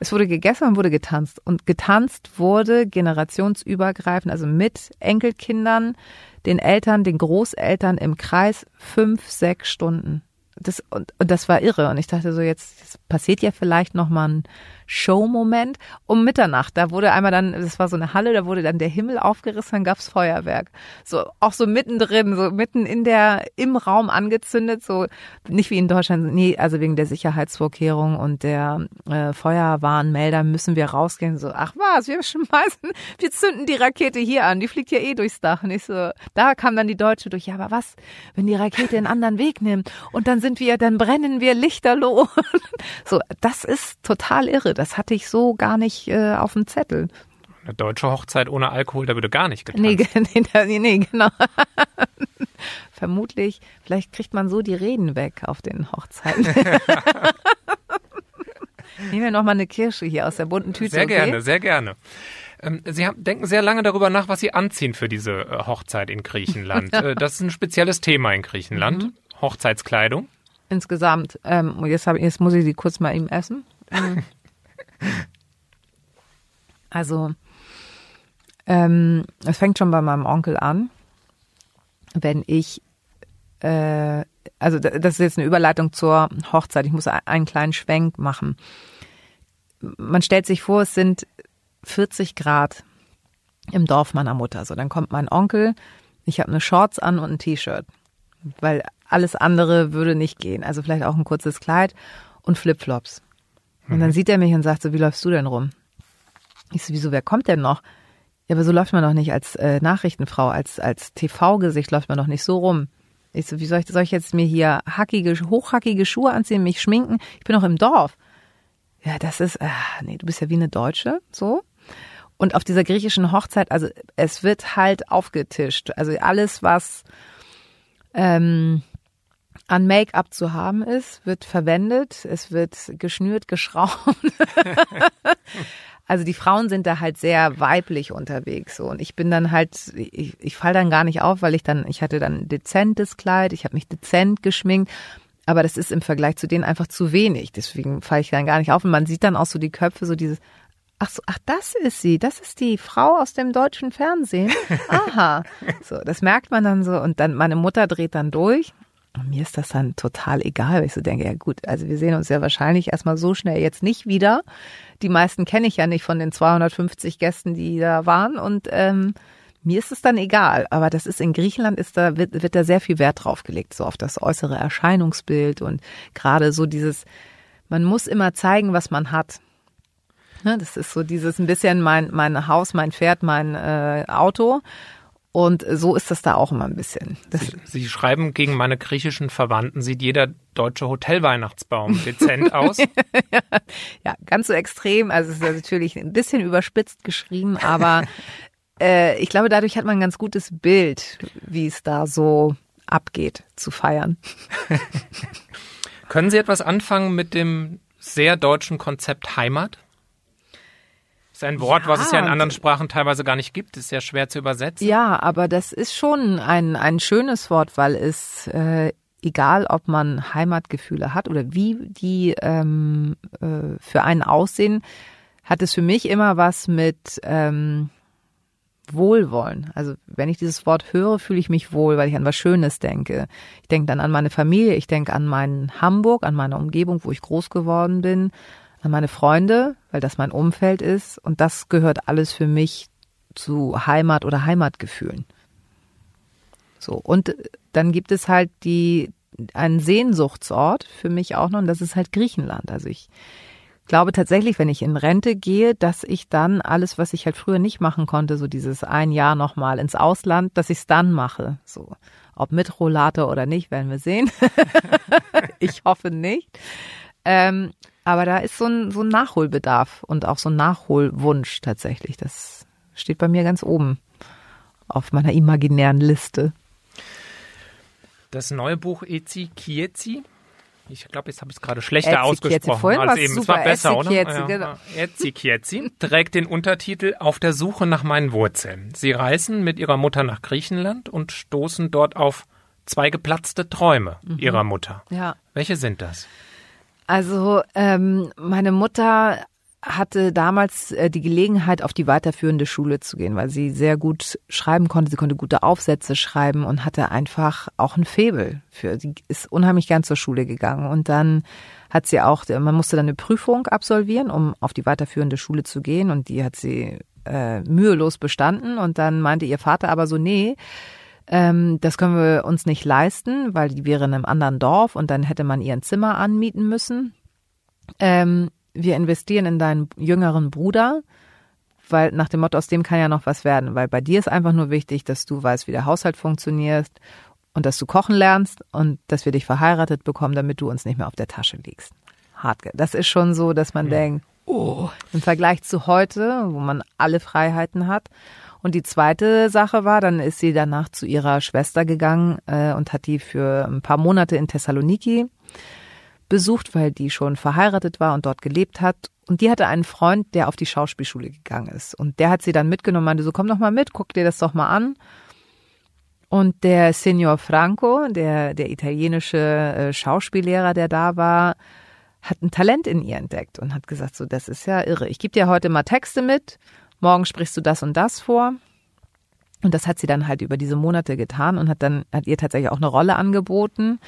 Es wurde gegessen und wurde getanzt. Und getanzt wurde generationsübergreifend, also mit Enkelkindern, den Eltern, den Großeltern im Kreis fünf, sechs Stunden das, und, und das war irre. Und ich dachte so, jetzt, jetzt passiert ja vielleicht noch mal ein Show-Moment um Mitternacht. Da wurde einmal dann, das war so eine Halle, da wurde dann der Himmel aufgerissen, dann gab's Feuerwerk. So, auch so mittendrin, so mitten in der, im Raum angezündet, so nicht wie in Deutschland, nee, also wegen der Sicherheitsvorkehrung und der äh, Feuerwarnmelder müssen wir rausgehen. So, ach was, wir schmeißen, wir zünden die Rakete hier an, die fliegt ja eh durchs Dach. Und ich so, da kam dann die Deutsche durch, ja, aber was, wenn die Rakete einen anderen Weg nimmt und dann sind wir, dann brennen wir lichterloh. (laughs) so, das ist total irre das hatte ich so gar nicht äh, auf dem Zettel. Eine deutsche Hochzeit ohne Alkohol, da würde gar nicht getanzt. Nee, (laughs) nee, nee genau. (laughs) Vermutlich, vielleicht kriegt man so die Reden weg auf den Hochzeiten. (laughs) Nehmen wir nochmal eine Kirsche hier aus der bunten Tüte. Sehr okay? gerne, sehr gerne. Ähm, Sie haben, denken sehr lange darüber nach, was Sie anziehen für diese äh, Hochzeit in Griechenland. Äh, das ist ein spezielles Thema in Griechenland. Mhm. Hochzeitskleidung. Insgesamt. Ähm, jetzt, hab, jetzt muss ich sie kurz mal eben essen. Also, ähm, es fängt schon bei meinem Onkel an, wenn ich, äh, also das ist jetzt eine Überleitung zur Hochzeit. Ich muss einen kleinen Schwenk machen. Man stellt sich vor, es sind 40 Grad im Dorf meiner Mutter. So, dann kommt mein Onkel. Ich habe eine Shorts an und ein T-Shirt, weil alles andere würde nicht gehen. Also vielleicht auch ein kurzes Kleid und Flipflops. Und dann mhm. sieht er mich und sagt so, wie läufst du denn rum? Ich so, wieso, wer kommt denn noch? Ja, aber so läuft man doch nicht als äh, Nachrichtenfrau, als, als TV-Gesicht läuft man doch nicht so rum. Ich so, wie soll ich, soll ich jetzt mir hier hackige, hochhackige Schuhe anziehen, mich schminken? Ich bin doch im Dorf. Ja, das ist, äh, nee, du bist ja wie eine Deutsche, so. Und auf dieser griechischen Hochzeit, also es wird halt aufgetischt. Also alles, was ähm, an Make-up zu haben ist, wird verwendet. Es wird geschnürt, geschraubt. (laughs) also die Frauen sind da halt sehr weiblich unterwegs so und ich bin dann halt ich, ich fall dann gar nicht auf, weil ich dann ich hatte dann ein dezentes Kleid, ich habe mich dezent geschminkt, aber das ist im Vergleich zu denen einfach zu wenig, deswegen falle ich dann gar nicht auf und man sieht dann auch so die Köpfe so dieses Ach so, ach, das ist sie. Das ist die Frau aus dem deutschen Fernsehen. Aha. (laughs) So, das merkt man dann so. Und dann, meine Mutter dreht dann durch Und mir ist das dann total egal, weil ich so denke, ja gut, also wir sehen uns ja wahrscheinlich erstmal so schnell jetzt nicht wieder. Die meisten kenne ich ja nicht von den 250 Gästen, die da waren. Und ähm, mir ist es dann egal. Aber das ist in Griechenland ist da, wird, wird da sehr viel Wert drauf gelegt, so auf das äußere Erscheinungsbild und gerade so dieses, man muss immer zeigen, was man hat. Ne, das ist so dieses ein bisschen mein, mein Haus, mein Pferd, mein äh, Auto. Und so ist das da auch immer ein bisschen. Sie, Sie, schreiben, gegen meine griechischen Verwandten sieht jeder deutsche Hotelweihnachtsbaum dezent (laughs) aus. (laughs) ja, ganz so extrem. Also es ist natürlich ein bisschen überspitzt geschrieben, aber (laughs) äh, ich glaube, dadurch hat man ein ganz gutes Bild, wie es da so abgeht, zu feiern. Können Sie etwas anfangen mit dem sehr deutschen Konzept Heimat? Das ist ein Wort, ja, was es ja in anderen Sprachen teilweise gar nicht gibt. Ist ja schwer zu übersetzen. Ja, aber das ist schon ein, ein schönes Wort, weil es, äh, egal ob man Heimatgefühle hat oder wie die ähm, äh, für einen aussehen, hat es für mich immer was mit ähm, Wohlwollen. Also wenn ich dieses Wort höre, fühle ich mich wohl, weil ich an was Schönes denke. Ich denke dann an meine Familie, ich denke an meinen Hamburg, an meine Umgebung, wo ich groß geworden bin an meine Freunde, weil das mein Umfeld ist. Und das gehört alles für mich zu Heimat oder Heimatgefühlen. So. Und dann gibt es halt die, einen Sehnsuchtsort für mich auch noch, und das ist halt Griechenland. Also ich glaube tatsächlich, wenn ich in Rente gehe, dass ich dann alles, was ich halt früher nicht machen konnte, so dieses ein Jahr nochmal ins Ausland, dass ich es dann mache. So. Ob mit Rollator oder nicht, werden wir sehen. (laughs) ich hoffe nicht. Ähm, aber da ist so ein, so ein Nachholbedarf und auch so ein Nachholwunsch tatsächlich. Das steht bei mir ganz oben auf meiner imaginären Liste. Das neue Buch Ezi Kiezi. Ich glaube, jetzt habe ich es gerade schlechter Ezi ausgesprochen Vorhin als eben. Super. Es war besser, Ezi Kiezi, oder? Genau. Ezi Kiezi trägt den Untertitel Auf der Suche nach meinen Wurzeln. Sie reisen mit ihrer Mutter nach Griechenland und stoßen dort auf zwei geplatzte Träume mhm. ihrer Mutter. Ja. Welche sind das? Also ähm, meine Mutter hatte damals äh, die Gelegenheit, auf die weiterführende Schule zu gehen, weil sie sehr gut schreiben konnte. Sie konnte gute Aufsätze schreiben und hatte einfach auch ein Febel für. Sie ist unheimlich gern zur Schule gegangen und dann hat sie auch, man musste dann eine Prüfung absolvieren, um auf die weiterführende Schule zu gehen und die hat sie äh, mühelos bestanden und dann meinte ihr Vater aber so, nee, ähm, das können wir uns nicht leisten, weil die wäre in einem anderen Dorf und dann hätte man ihren Zimmer anmieten müssen. Ähm, wir investieren in deinen jüngeren Bruder, weil nach dem Motto, aus dem kann ja noch was werden, weil bei dir ist einfach nur wichtig, dass du weißt, wie der Haushalt funktioniert und dass du kochen lernst und dass wir dich verheiratet bekommen, damit du uns nicht mehr auf der Tasche liegst. Hart. Das ist schon so, dass man ja. denkt, oh, im Vergleich zu heute, wo man alle Freiheiten hat und die zweite Sache war, dann ist sie danach zu ihrer Schwester gegangen äh, und hat die für ein paar Monate in Thessaloniki besucht, weil die schon verheiratet war und dort gelebt hat. Und die hatte einen Freund, der auf die Schauspielschule gegangen ist. Und der hat sie dann mitgenommen, meinte so, komm doch mal mit, guck dir das doch mal an. Und der Signor Franco, der, der italienische äh, Schauspiellehrer, der da war, hat ein Talent in ihr entdeckt und hat gesagt, so, das ist ja irre. Ich gebe dir heute mal Texte mit morgen sprichst du das und das vor. Und das hat sie dann halt über diese Monate getan und hat dann, hat ihr tatsächlich auch eine Rolle angeboten.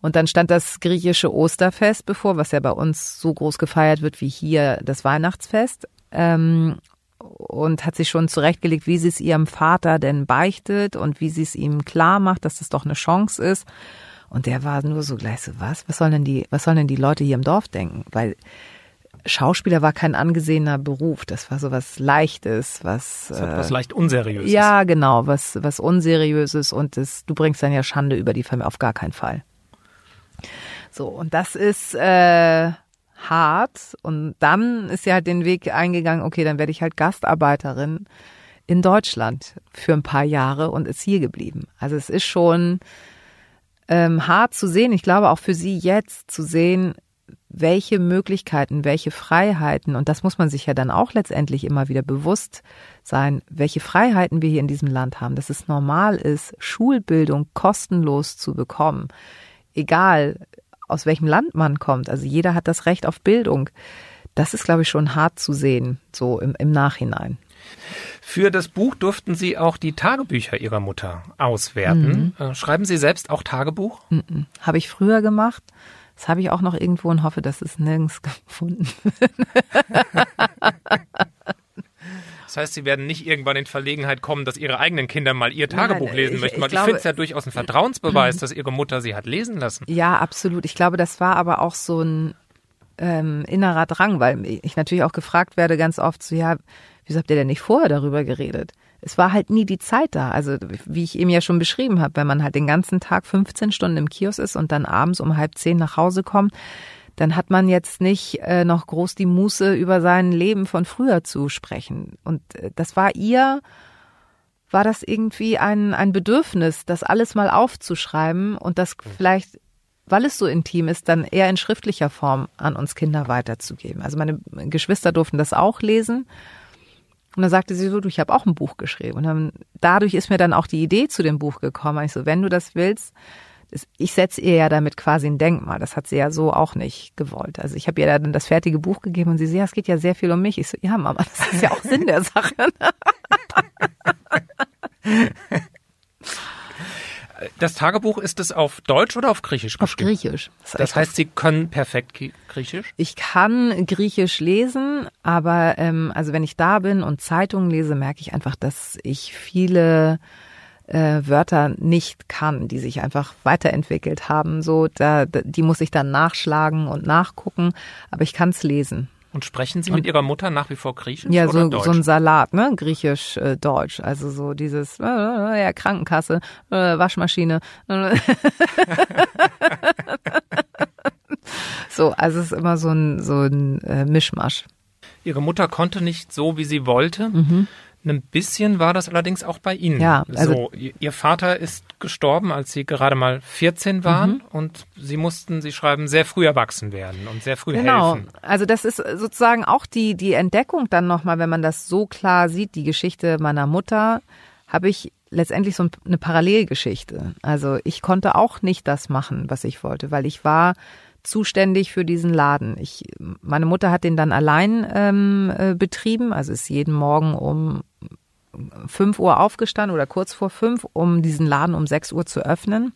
Und dann stand das griechische Osterfest bevor, was ja bei uns so groß gefeiert wird wie hier das Weihnachtsfest. Ähm, und hat sich schon zurechtgelegt, wie sie es ihrem Vater denn beichtet und wie sie es ihm klar macht, dass das doch eine Chance ist. Und der war nur so gleich so, was? Was sollen denn die, was sollen denn die Leute hier im Dorf denken? Weil Schauspieler war kein angesehener Beruf. Das war so was Leichtes, was. Das äh, was leicht Unseriöses. Ja, genau, was, was Unseriöses und das, du bringst dann ja Schande über die Familie auf gar keinen Fall. So, und das ist äh, hart. Und dann ist sie halt den Weg eingegangen, okay, dann werde ich halt Gastarbeiterin in Deutschland für ein paar Jahre und ist hier geblieben. Also es ist schon ähm, hart zu sehen. Ich glaube auch für sie jetzt zu sehen, welche Möglichkeiten, welche Freiheiten, und das muss man sich ja dann auch letztendlich immer wieder bewusst sein, welche Freiheiten wir hier in diesem Land haben, dass es normal ist, Schulbildung kostenlos zu bekommen. Egal, aus welchem Land man kommt. Also jeder hat das Recht auf Bildung. Das ist, glaube ich, schon hart zu sehen, so im, im Nachhinein. Für das Buch durften Sie auch die Tagebücher Ihrer Mutter auswerten. Mhm. Äh, schreiben Sie selbst auch Tagebuch? Mhm. Habe ich früher gemacht. Das habe ich auch noch irgendwo und hoffe, dass es nirgends (laughs) gefunden wird. Das heißt, Sie werden nicht irgendwann in Verlegenheit kommen, dass Ihre eigenen Kinder mal Ihr Tagebuch Nein, lesen ich, möchten. Ich, ich finde es ja durchaus ein Vertrauensbeweis, (clears throat) dass Ihre Mutter Sie hat lesen lassen. Ja, absolut. Ich glaube, das war aber auch so ein ähm, innerer Drang, weil ich natürlich auch gefragt werde ganz oft so, ja, wieso habt ihr denn nicht vorher darüber geredet? Es war halt nie die Zeit da. Also wie ich eben ja schon beschrieben habe, wenn man halt den ganzen Tag 15 Stunden im Kiosk ist und dann abends um halb zehn nach Hause kommt, dann hat man jetzt nicht äh, noch groß die Muße, über sein Leben von früher zu sprechen. Und äh, das war ihr, war das irgendwie ein, ein Bedürfnis, das alles mal aufzuschreiben und das vielleicht, weil es so intim ist, dann eher in schriftlicher Form an uns Kinder weiterzugeben. Also meine Geschwister durften das auch lesen. Und dann sagte sie so, du, ich habe auch ein Buch geschrieben. Und dann, dadurch ist mir dann auch die Idee zu dem Buch gekommen. Ich so, wenn du das willst, ich setze ihr ja damit quasi ein Denkmal. Das hat sie ja so auch nicht gewollt. Also ich habe ihr dann das fertige Buch gegeben und sie so, ja, es geht ja sehr viel um mich. Ich so, ja, Mama, das ist ja auch Sinn der Sache. (laughs) Das Tagebuch ist es auf Deutsch oder auf Griechisch geschrieben? Auf Griechisch. Das, das heißt, Sie können perfekt Griechisch? Ich kann Griechisch lesen, aber ähm, also wenn ich da bin und Zeitungen lese, merke ich einfach, dass ich viele äh, Wörter nicht kann, die sich einfach weiterentwickelt haben. So, da, die muss ich dann nachschlagen und nachgucken, aber ich kann es lesen. Und sprechen Sie mit Ihrer Mutter nach wie vor Griechisch? Ja, so, so ein Salat, ne? Griechisch-Deutsch. Äh, also so dieses, äh, ja, Krankenkasse, äh, Waschmaschine. (laughs) so, also es ist immer so ein, so ein äh, Mischmasch. Ihre Mutter konnte nicht so, wie sie wollte. Mhm. Ein bisschen war das allerdings auch bei Ihnen. Ja, also so, Ihr Vater ist gestorben, als Sie gerade mal 14 waren mhm. und Sie mussten, Sie schreiben, sehr früh erwachsen werden und sehr früh genau. helfen. Genau, also das ist sozusagen auch die, die Entdeckung dann nochmal, wenn man das so klar sieht, die Geschichte meiner Mutter, habe ich letztendlich so eine Parallelgeschichte. Also ich konnte auch nicht das machen, was ich wollte, weil ich war zuständig für diesen Laden. Ich, meine Mutter hat den dann allein ähm, äh, betrieben, also ist jeden Morgen um 5 Uhr aufgestanden oder kurz vor 5, um diesen Laden um 6 Uhr zu öffnen.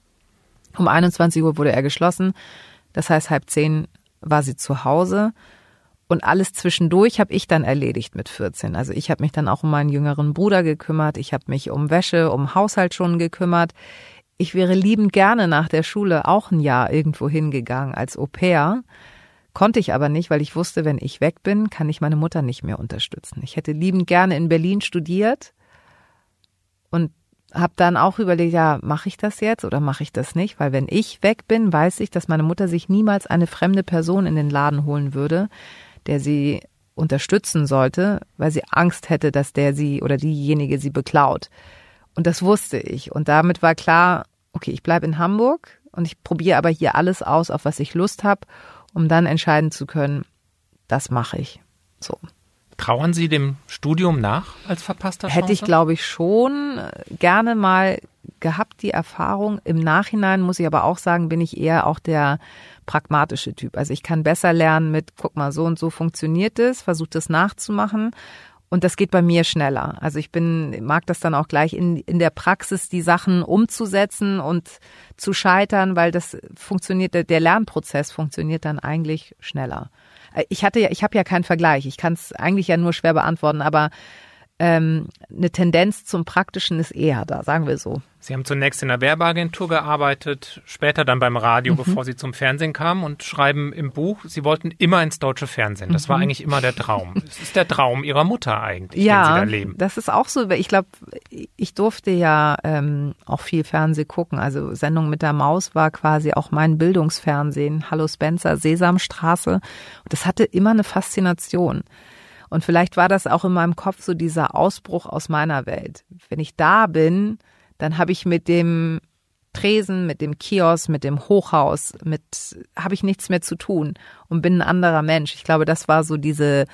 Um 21 Uhr wurde er geschlossen. Das heißt, halb zehn war sie zu Hause. Und alles zwischendurch habe ich dann erledigt mit 14. Also ich habe mich dann auch um meinen jüngeren Bruder gekümmert. Ich habe mich um Wäsche, um Haushalt schon gekümmert. Ich wäre liebend gerne nach der Schule auch ein Jahr irgendwo hingegangen als Au pair. Konnte ich aber nicht, weil ich wusste, wenn ich weg bin, kann ich meine Mutter nicht mehr unterstützen. Ich hätte liebend gerne in Berlin studiert und habe dann auch überlegt, ja, mache ich das jetzt oder mache ich das nicht? Weil wenn ich weg bin, weiß ich, dass meine Mutter sich niemals eine fremde Person in den Laden holen würde, der sie unterstützen sollte, weil sie Angst hätte, dass der sie oder diejenige sie beklaut. Und das wusste ich. Und damit war klar, okay, ich bleibe in Hamburg und ich probiere aber hier alles aus, auf was ich Lust habe, um dann entscheiden zu können, das mache ich. So. Trauern Sie dem Studium nach als verpasster Chance? Hätte ich, glaube ich, schon gerne mal gehabt, die Erfahrung. Im Nachhinein muss ich aber auch sagen, bin ich eher auch der pragmatische Typ. Also ich kann besser lernen mit, guck mal, so und so funktioniert es, versuche das nachzumachen und das geht bei mir schneller. Also ich bin, mag das dann auch gleich in, in der Praxis, die Sachen umzusetzen und zu scheitern, weil das funktioniert, der Lernprozess funktioniert dann eigentlich schneller. Äh, ich hatte ja, ich habe ja keinen Vergleich. Ich kann es eigentlich ja nur schwer beantworten, aber ähm, eine Tendenz zum Praktischen ist eher da, sagen wir so. Sie haben zunächst in der Werbeagentur gearbeitet, später dann beim Radio, mhm. bevor Sie zum Fernsehen kamen und schreiben im Buch, Sie wollten immer ins deutsche Fernsehen. Das mhm. war eigentlich immer der Traum. Es ist der Traum Ihrer Mutter eigentlich, ja, den Sie da leben. das ist auch so. Ich glaube, ich durfte ja ähm, auch viel Fernsehen gucken. Also Sendung mit der Maus war quasi auch mein Bildungsfernsehen. Hallo Spencer, Sesamstraße. Und das hatte immer eine Faszination. Und vielleicht war das auch in meinem Kopf so dieser Ausbruch aus meiner Welt. Wenn ich da bin, dann habe ich mit dem Tresen, mit dem Kiosk, mit dem Hochhaus, mit habe ich nichts mehr zu tun und bin ein anderer Mensch. Ich glaube, das war so diese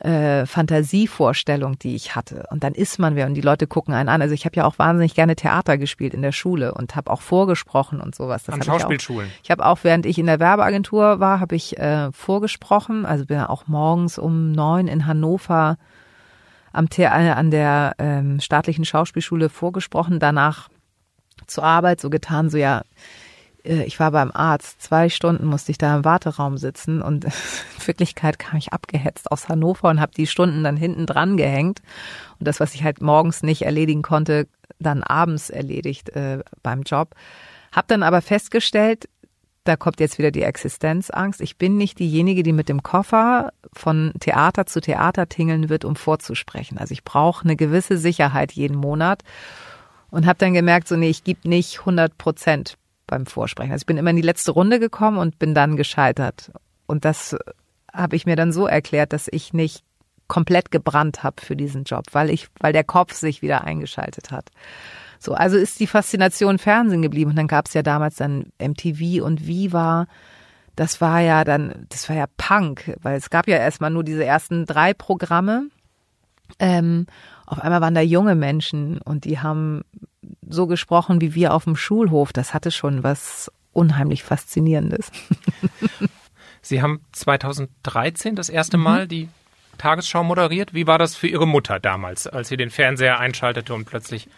äh, Fantasievorstellung, die ich hatte. Und dann ist man wer und die Leute gucken einen an. Also ich habe ja auch wahnsinnig gerne Theater gespielt in der Schule und habe auch vorgesprochen und sowas. Das an Schauspielschulen. Ich, habe auch, während ich in der Werbeagentur war, habe ich äh, vorgesprochen. Also bin ja auch morgens um neun in Hannover am The an der ähm, staatlichen Schauspielschule vorgesprochen, danach zur Arbeit so getan, so ja, äh, ich war beim Arzt, zwei Stunden musste ich da im Warteraum sitzen und (laughs) in Wirklichkeit kam ich abgehetzt aus Hannover und habe die Stunden dann hinten dran gehängt und das, was ich halt morgens nicht erledigen konnte, dann abends erledigt äh, beim Job. Hab dann aber festgestellt, da kommt jetzt wieder die Existenzangst. Ich bin nicht diejenige, die mit dem Koffer von Theater zu Theater tingeln wird, um vorzusprechen. Also ich brauche eine gewisse Sicherheit jeden Monat und habe dann gemerkt, so nee, ich gebe nicht 100 Prozent beim Vorsprechen. Also ich bin immer in die letzte Runde gekommen und bin dann gescheitert. Und das habe ich mir dann so erklärt, dass ich nicht komplett gebrannt habe für diesen Job, weil ich, weil der Kopf sich wieder eingeschaltet hat. So, also ist die Faszination Fernsehen geblieben. Und dann gab es ja damals dann MTV und Viva. Das war ja dann, das war ja Punk, weil es gab ja erstmal nur diese ersten drei Programme. Ähm, auf einmal waren da junge Menschen und die haben so gesprochen wie wir auf dem Schulhof. Das hatte schon was unheimlich Faszinierendes. (laughs) Sie haben 2013 das erste mhm. Mal die Tagesschau moderiert. Wie war das für Ihre Mutter damals, als sie den Fernseher einschaltete und plötzlich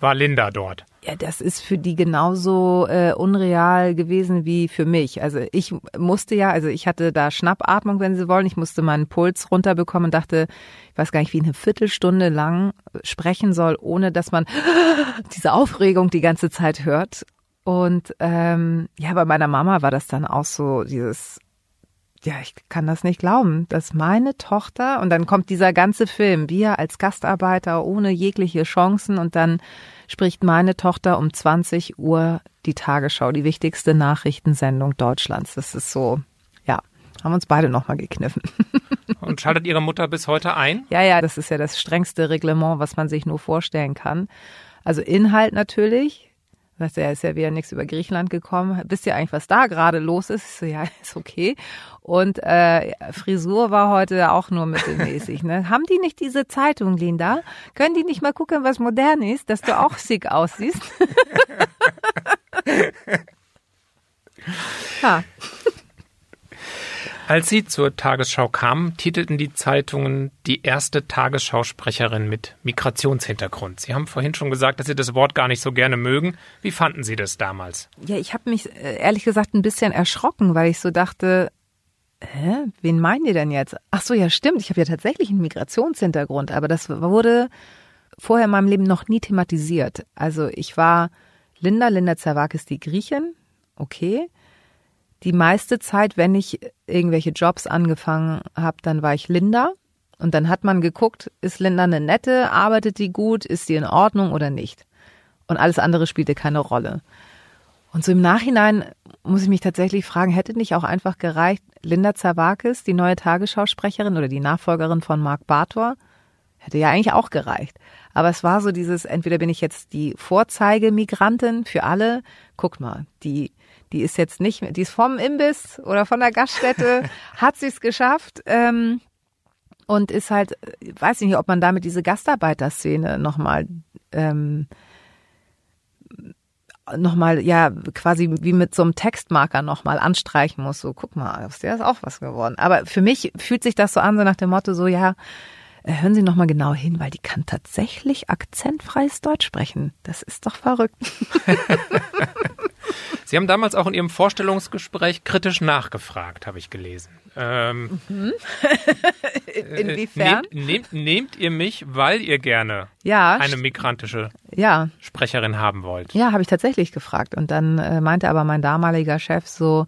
war Linda dort. Ja, das ist für die genauso äh, unreal gewesen wie für mich. Also ich musste ja, also ich hatte da Schnappatmung, wenn Sie wollen. Ich musste meinen Puls runterbekommen und dachte, ich weiß gar nicht, wie eine Viertelstunde lang sprechen soll, ohne dass man (gasps) diese Aufregung die ganze Zeit hört. Und ähm, ja, bei meiner Mama war das dann auch so dieses ja, ich kann das nicht glauben, dass meine Tochter, und dann kommt dieser ganze Film, wir als Gastarbeiter ohne jegliche Chancen, und dann spricht meine Tochter um 20 Uhr die Tagesschau, die wichtigste Nachrichtensendung Deutschlands. Das ist so, ja, haben uns beide nochmal gekniffen. (laughs) Und schaltet Ihre Mutter bis heute ein? Ja, ja, das ist ja das strengste Reglement, was man sich nur vorstellen kann. Also Inhalt natürlich, Du, er ist ja wieder nichts über Griechenland gekommen. Wisst ihr eigentlich, was da gerade los ist? Ich so, ja, (laughs) ist okay. Und äh, Frisur war heute auch nur mittelmäßig. Ne? Haben die nicht diese Zeitung, Linda? Können die nicht mal gucken, was modern ist, dass du auch sick aussiehst? (laughs) ja. Als Sie zur Tagesschau kamen, titelten die Zeitungen die erste Tagesschausprecherin mit Migrationshintergrund. Sie haben vorhin schon gesagt, dass Sie das Wort gar nicht so gerne mögen. Wie fanden Sie das damals? Ja, ich habe mich äh, ehrlich gesagt ein bisschen erschrocken, weil ich so dachte, hä, wen meinen die denn jetzt? Ach so, ja, stimmt. Ich habe ja tatsächlich einen Migrationshintergrund, aber das wurde vorher in meinem Leben noch nie thematisiert. Also ich war Linda, Linda Zerwakis, die Griechin, okay die meiste Zeit, wenn ich irgendwelche Jobs angefangen habe, dann war ich Linda. Und dann hat man geguckt, ist Linda eine nette, arbeitet die gut, ist die in Ordnung oder nicht. Und alles andere spielte keine Rolle. Und so im Nachhinein muss ich mich tatsächlich fragen, hätte nicht auch einfach gereicht, Linda Zawakis, die neue Tagesschausprecherin oder die Nachfolgerin von Marc Bartor, hätte ja eigentlich auch gereicht. Aber es war so dieses, entweder bin ich jetzt die Vorzeigemigrantin für alle, guck mal, die die ist jetzt nicht, die ist vom Imbiss oder von der Gaststätte, (laughs) hat sie es geschafft. Ähm, und ist halt, weiß ich nicht, ob man damit diese Gastarbeiterszene nochmal ähm, nochmal, ja, quasi wie mit so einem Textmarker nochmal anstreichen muss. So, guck mal, aus der ist auch was geworden. Aber für mich fühlt sich das so an, so nach dem Motto, so, ja, hören Sie nochmal genau hin, weil die kann tatsächlich akzentfreies Deutsch sprechen. Das ist doch verrückt. (laughs) Sie haben damals auch in Ihrem Vorstellungsgespräch kritisch nachgefragt, habe ich gelesen. Ähm, mhm. (laughs) Inwiefern? Nehmt, nehmt, nehmt, ihr mich, weil ihr gerne ja, eine migrantische ja. Sprecherin haben wollt? Ja, habe ich tatsächlich gefragt. Und dann äh, meinte aber mein damaliger Chef so,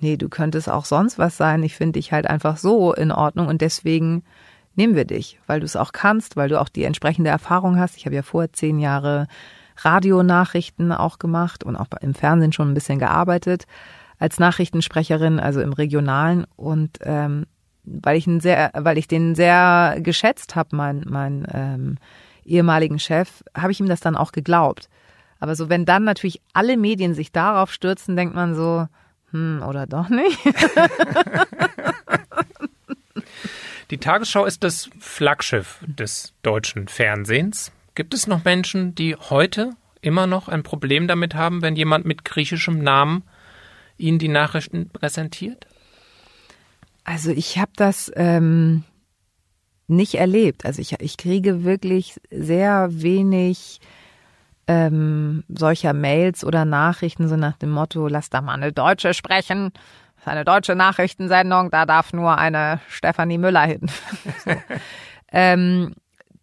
nee, du könntest auch sonst was sein. Ich finde dich halt einfach so in Ordnung und deswegen nehmen wir dich, weil du es auch kannst, weil du auch die entsprechende Erfahrung hast. Ich habe ja vorher zehn Jahre Radionachrichten auch gemacht und auch im Fernsehen schon ein bisschen gearbeitet als Nachrichtensprecherin, also im Regionalen und ähm, weil ich einen sehr, weil ich den sehr geschätzt habe, mein, mein ähm, ehemaligen Chef, habe ich ihm das dann auch geglaubt. Aber so, wenn dann natürlich alle Medien sich darauf stürzen, denkt man so, hm, oder doch nicht. (laughs) Die Tagesschau ist das Flaggschiff des deutschen Fernsehens. Gibt es noch Menschen, die heute immer noch ein Problem damit haben, wenn jemand mit griechischem Namen ihnen die Nachrichten präsentiert? Also ich habe das, ähm, nicht erlebt. Also ich, ich kriege wirklich sehr wenig ähm, solcher Mails oder Nachrichten so nach dem Motto, lass da mal eine Deutsche sprechen. Eine deutsche Nachrichtensendung, da darf nur eine Stefanie Müller hin. (laughs) ähm,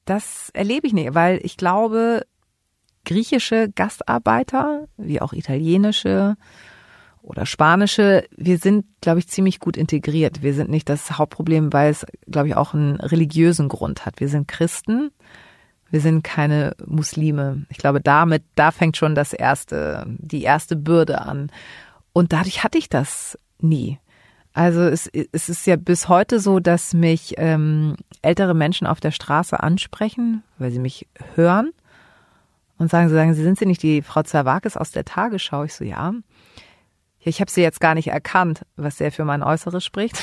das erlebe ich nicht, weil ich glaube, griechische Gastarbeiter, wie auch italienische oder spanische, wir sind, glaube ich, ziemlich gut integriert. Wir sind nicht das Hauptproblem, weil es, glaube ich, auch einen religiösen Grund hat. Wir sind Christen wir sind keine Muslime. Ich glaube, damit, da fängt schon das erste, die erste Bürde an. Und dadurch hatte ich das nie. Also es, es ist ja bis heute so, dass mich ähm, ältere Menschen auf der Straße ansprechen, weil sie mich hören und sagen, sie sagen, Sie sind Sie nicht die Frau Zerwakis aus der Tagesschau? Ich so, ja. Ich habe sie jetzt gar nicht erkannt, was sehr für mein Äußeres spricht.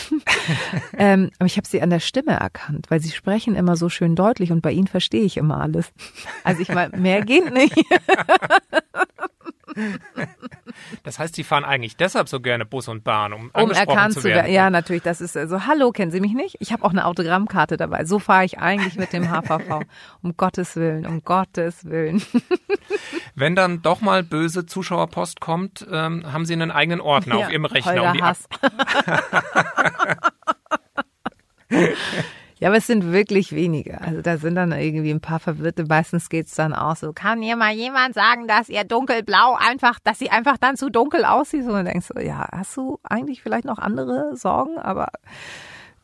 (laughs) ähm, aber ich habe sie an der Stimme erkannt, weil sie sprechen immer so schön deutlich und bei ihnen verstehe ich immer alles. Also ich meine, mehr geht nicht. (laughs) Das heißt, Sie fahren eigentlich deshalb so gerne Bus und Bahn, um, um erkannt zu werden. Ja, natürlich. Das ist so. Also, hallo, kennen Sie mich nicht? Ich habe auch eine Autogrammkarte dabei. So fahre ich eigentlich mit dem (laughs) HVV. Um Gottes Willen, um Gottes Willen. (laughs) Wenn dann doch mal böse Zuschauerpost kommt, ähm, haben Sie einen eigenen Ordner ja, auf Ihrem Rechner. Holger um die Hass. (laughs) Ja, aber es sind wirklich wenige. Also da sind dann irgendwie ein paar Verwirrte. Meistens geht's dann auch so, kann mir mal jemand sagen, dass ihr dunkelblau einfach, dass sie einfach dann zu dunkel aussieht? Und dann denkst du, ja, hast du eigentlich vielleicht noch andere Sorgen? Aber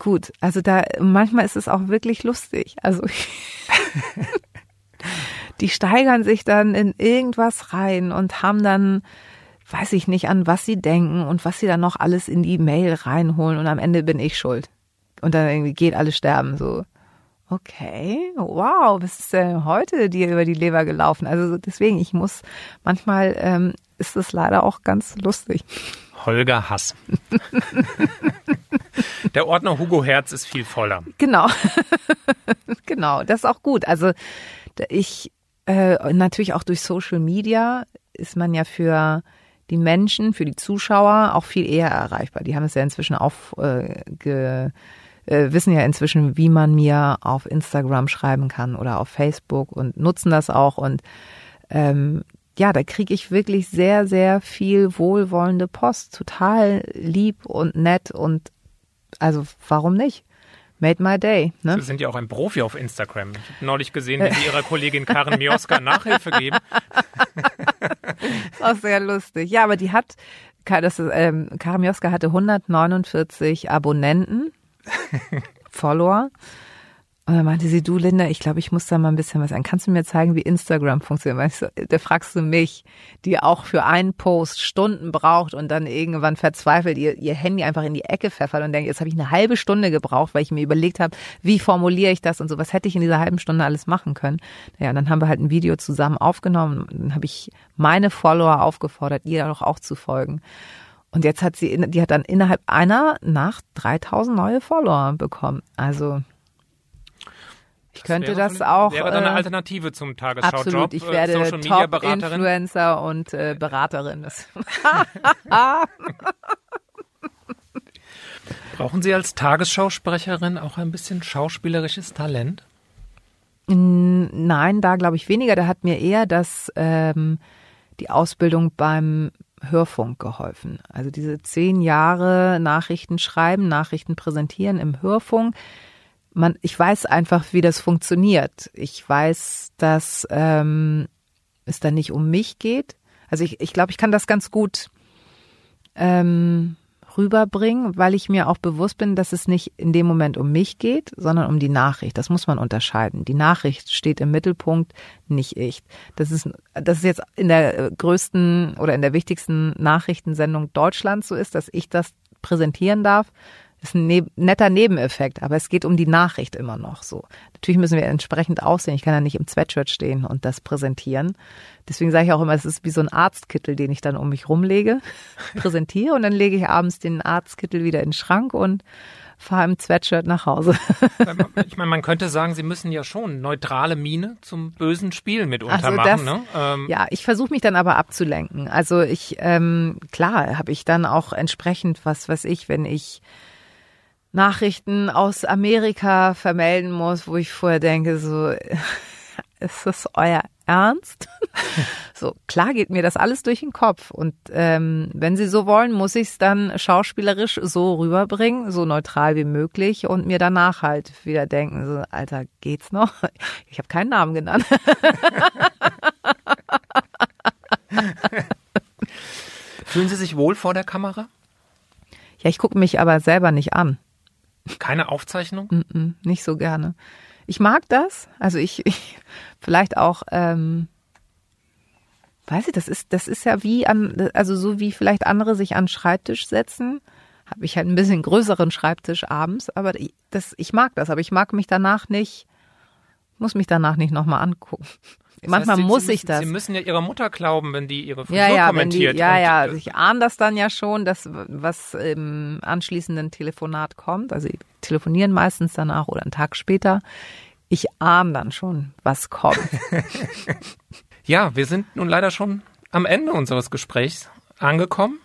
gut, also da, manchmal ist es auch wirklich lustig. Also (laughs) die steigern sich dann in irgendwas rein und haben dann weiß ich nicht, an was sie denken und was sie dann noch alles in die Mail reinholen und am Ende bin ich schuld und dann irgendwie geht alles sterben. So, okay, wow, was ist denn heute dir über die Leber gelaufen? Also deswegen, ich muss, manchmal ähm, ist es leider auch ganz lustig. Holger Hass. (laughs) Der Ordner Hugo Herz ist viel voller. Genau. (laughs) genau, das ist auch gut. Also ich äh, natürlich auch durch Social Media ist man ja für die Menschen, für die Zuschauer auch viel eher erreichbar. Die haben es ja inzwischen aufge äh, äh, wissen ja inzwischen, wie man mir auf Instagram schreiben kann oder auf Facebook und nutzen das auch. Und ähm, ja, da kriege ich wirklich sehr, sehr viel wohlwollende Post. Total lieb und nett und also warum nicht? Made my day. Ne? Sie sind ja auch ein Profi auf Instagram. Ich habe neulich gesehen, wie Sie Ihrer Kollegin Karin Mioska Nachhilfe geben. ist (laughs) auch sehr lustig. Ja, aber die hat, das, ähm, Karin Mioska hatte 149 Abonnenten Follower. Und dann meinte sie, du Linda, ich glaube, ich muss da mal ein bisschen was ein. Kannst du mir zeigen, wie Instagram funktioniert? Weißt du, da fragst du mich, die auch für einen Post Stunden braucht und dann irgendwann verzweifelt ihr, ihr Handy einfach in die Ecke pfeffert und denkt, jetzt habe ich eine halbe Stunde gebraucht, weil ich mir überlegt habe, wie formuliere ich das und so, was hätte ich in dieser halben Stunde alles machen können. Ja, und dann haben wir halt ein Video zusammen aufgenommen. Dann habe ich meine Follower aufgefordert, ihr doch auch zu folgen. Und jetzt hat sie, die hat dann innerhalb einer Nacht 3000 neue Follower bekommen. Also ich könnte das, das auch. Wäre dann eine äh, Alternative zum Tagesschau-Job. Absolut, ich äh, werde Top-Influencer und äh, Beraterin. (laughs) (laughs) Brauchen Sie als Tagesschausprecherin auch ein bisschen schauspielerisches Talent? Nein, da glaube ich weniger. Da hat mir eher das ähm, die Ausbildung beim Hörfunk geholfen. Also diese zehn Jahre Nachrichten schreiben, Nachrichten präsentieren im Hörfunk. Man, ich weiß einfach, wie das funktioniert. Ich weiß, dass ähm, es da nicht um mich geht. Also ich, ich glaube, ich kann das ganz gut ähm, rüberbringen, weil ich mir auch bewusst bin, dass es nicht in dem Moment um mich geht, sondern um die Nachricht. Das muss man unterscheiden. Die Nachricht steht im Mittelpunkt, nicht ich. Das ist, das ist jetzt in der größten oder in der wichtigsten Nachrichtensendung Deutschlands so ist, dass ich das präsentieren darf. Das ist ein ne netter Nebeneffekt, aber es geht um die Nachricht immer noch so. Natürlich müssen wir entsprechend aussehen. Ich kann ja nicht im Sweatshirt stehen und das präsentieren. Deswegen sage ich auch immer, es ist wie so ein Arztkittel, den ich dann um mich rumlege, (laughs) präsentiere und dann lege ich abends den Arztkittel wieder in den Schrank und fahre im Sweatshirt nach Hause. (laughs) ich meine, man könnte sagen, Sie müssen ja schon neutrale Miene zum bösen Spiel mitunter also machen. Das, ne? Ähm. Ja, ich versuche mich dann aber abzulenken. Also ich, ähm, klar, habe ich dann auch entsprechend was, was ich, wenn ich Nachrichten aus Amerika vermelden muss, wo ich vorher denke, so, (laughs) ist das euer Ernst? (laughs) so, klar geht mir das alles durch den Kopf. Und ähm, wenn Sie so wollen, muss ich es dann schauspielerisch so rüberbringen, so neutral wie möglich und mir danach halt wieder denken, so, Alter, geht's noch? Ich habe keinen Namen genannt. (laughs) Fühlen Sie sich wohl vor der Kamera? Ja, ich gucke mich aber selber nicht an. Keine Aufzeichnung? Mm -mm, nicht so gerne. Ich mag das. Also ich, ich vielleicht auch, ähm, weiß ich, das ist, das ist ja wie an, also so wie vielleicht andere sich an Schreibtisch setzen, habe ich halt ein bisschen größeren Schreibtisch abends, aber das, ich mag das, aber ich mag mich danach nicht, muss mich danach nicht nochmal angucken. Das Manchmal heißt, Sie, muss Sie ich das. Sie müssen ja Ihrer Mutter glauben, wenn die ihre Frisur ja, ja, kommentiert. Die, ja, ja, ich ahne das dann ja schon, dass was im anschließenden Telefonat kommt. Also sie telefonieren meistens danach oder einen Tag später. Ich ahne dann schon, was kommt. (laughs) (laughs) ja, wir sind nun leider schon am Ende unseres Gesprächs angekommen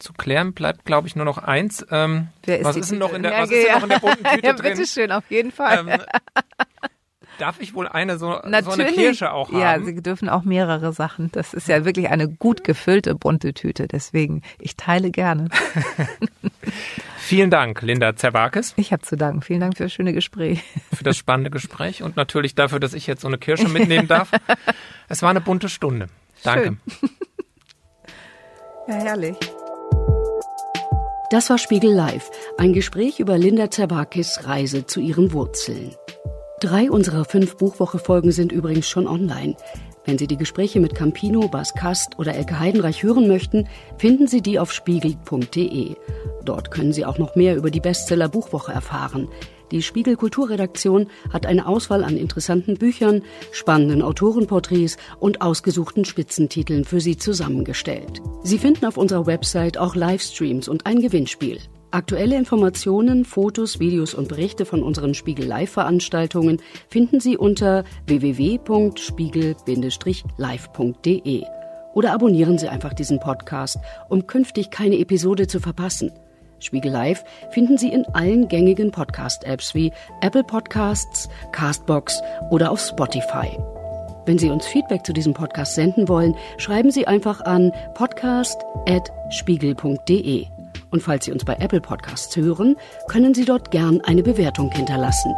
zu klären bleibt, glaube ich, nur noch eins. Ähm, was ist denn noch in der, was ist denn noch in der bunten (laughs) Tüte ja, drin? Bitteschön, auf jeden Fall. Ähm, Darf ich wohl eine so, so eine Kirsche auch haben? Ja, Sie dürfen auch mehrere Sachen. Das ist ja wirklich eine gut gefüllte bunte Tüte. Deswegen, ich teile gerne. (laughs) Vielen Dank, Linda Zerwakis. Ich habe zu danken. Vielen Dank für das schöne Gespräch. Für das spannende Gespräch und natürlich dafür, dass ich jetzt so eine Kirsche mitnehmen darf. (laughs) Es war eine bunte Stunde. Danke. Schön. (laughs) Ja, herrlich. Das war Spiegel Live, ein Gespräch über Linda Zerwakis Reise zu ihren Wurzeln. Drei unserer fünf Buchwoche-Folgen sind übrigens schon online. Wenn Sie die Gespräche mit Campino, Bas Kast oder Elke Heidenreich hören möchten, finden Sie die auf spiegel.de. Dort können Sie auch noch mehr über die Bestseller Buchwoche erfahren. Die Spiegel Kulturredaktion hat eine Auswahl an interessanten Büchern, spannenden Autorenporträts und ausgesuchten Spitzentiteln für Sie zusammengestellt. Sie finden auf unserer Website auch Livestreams und ein Gewinnspiel. Aktuelle Informationen, Fotos, Videos und Berichte von unseren Spiegel Live-Veranstaltungen finden Sie unter www.spiegel-live.de oder abonnieren Sie einfach diesen Podcast, um künftig keine Episode zu verpassen. Spiegel Live finden Sie in allen gängigen Podcast-Apps wie Apple Podcasts, Castbox oder auf Spotify. Wenn Sie uns Feedback zu diesem Podcast senden wollen, schreiben Sie einfach an podcast.spiegel.de. Und falls Sie uns bei Apple Podcasts hören, können Sie dort gern eine Bewertung hinterlassen.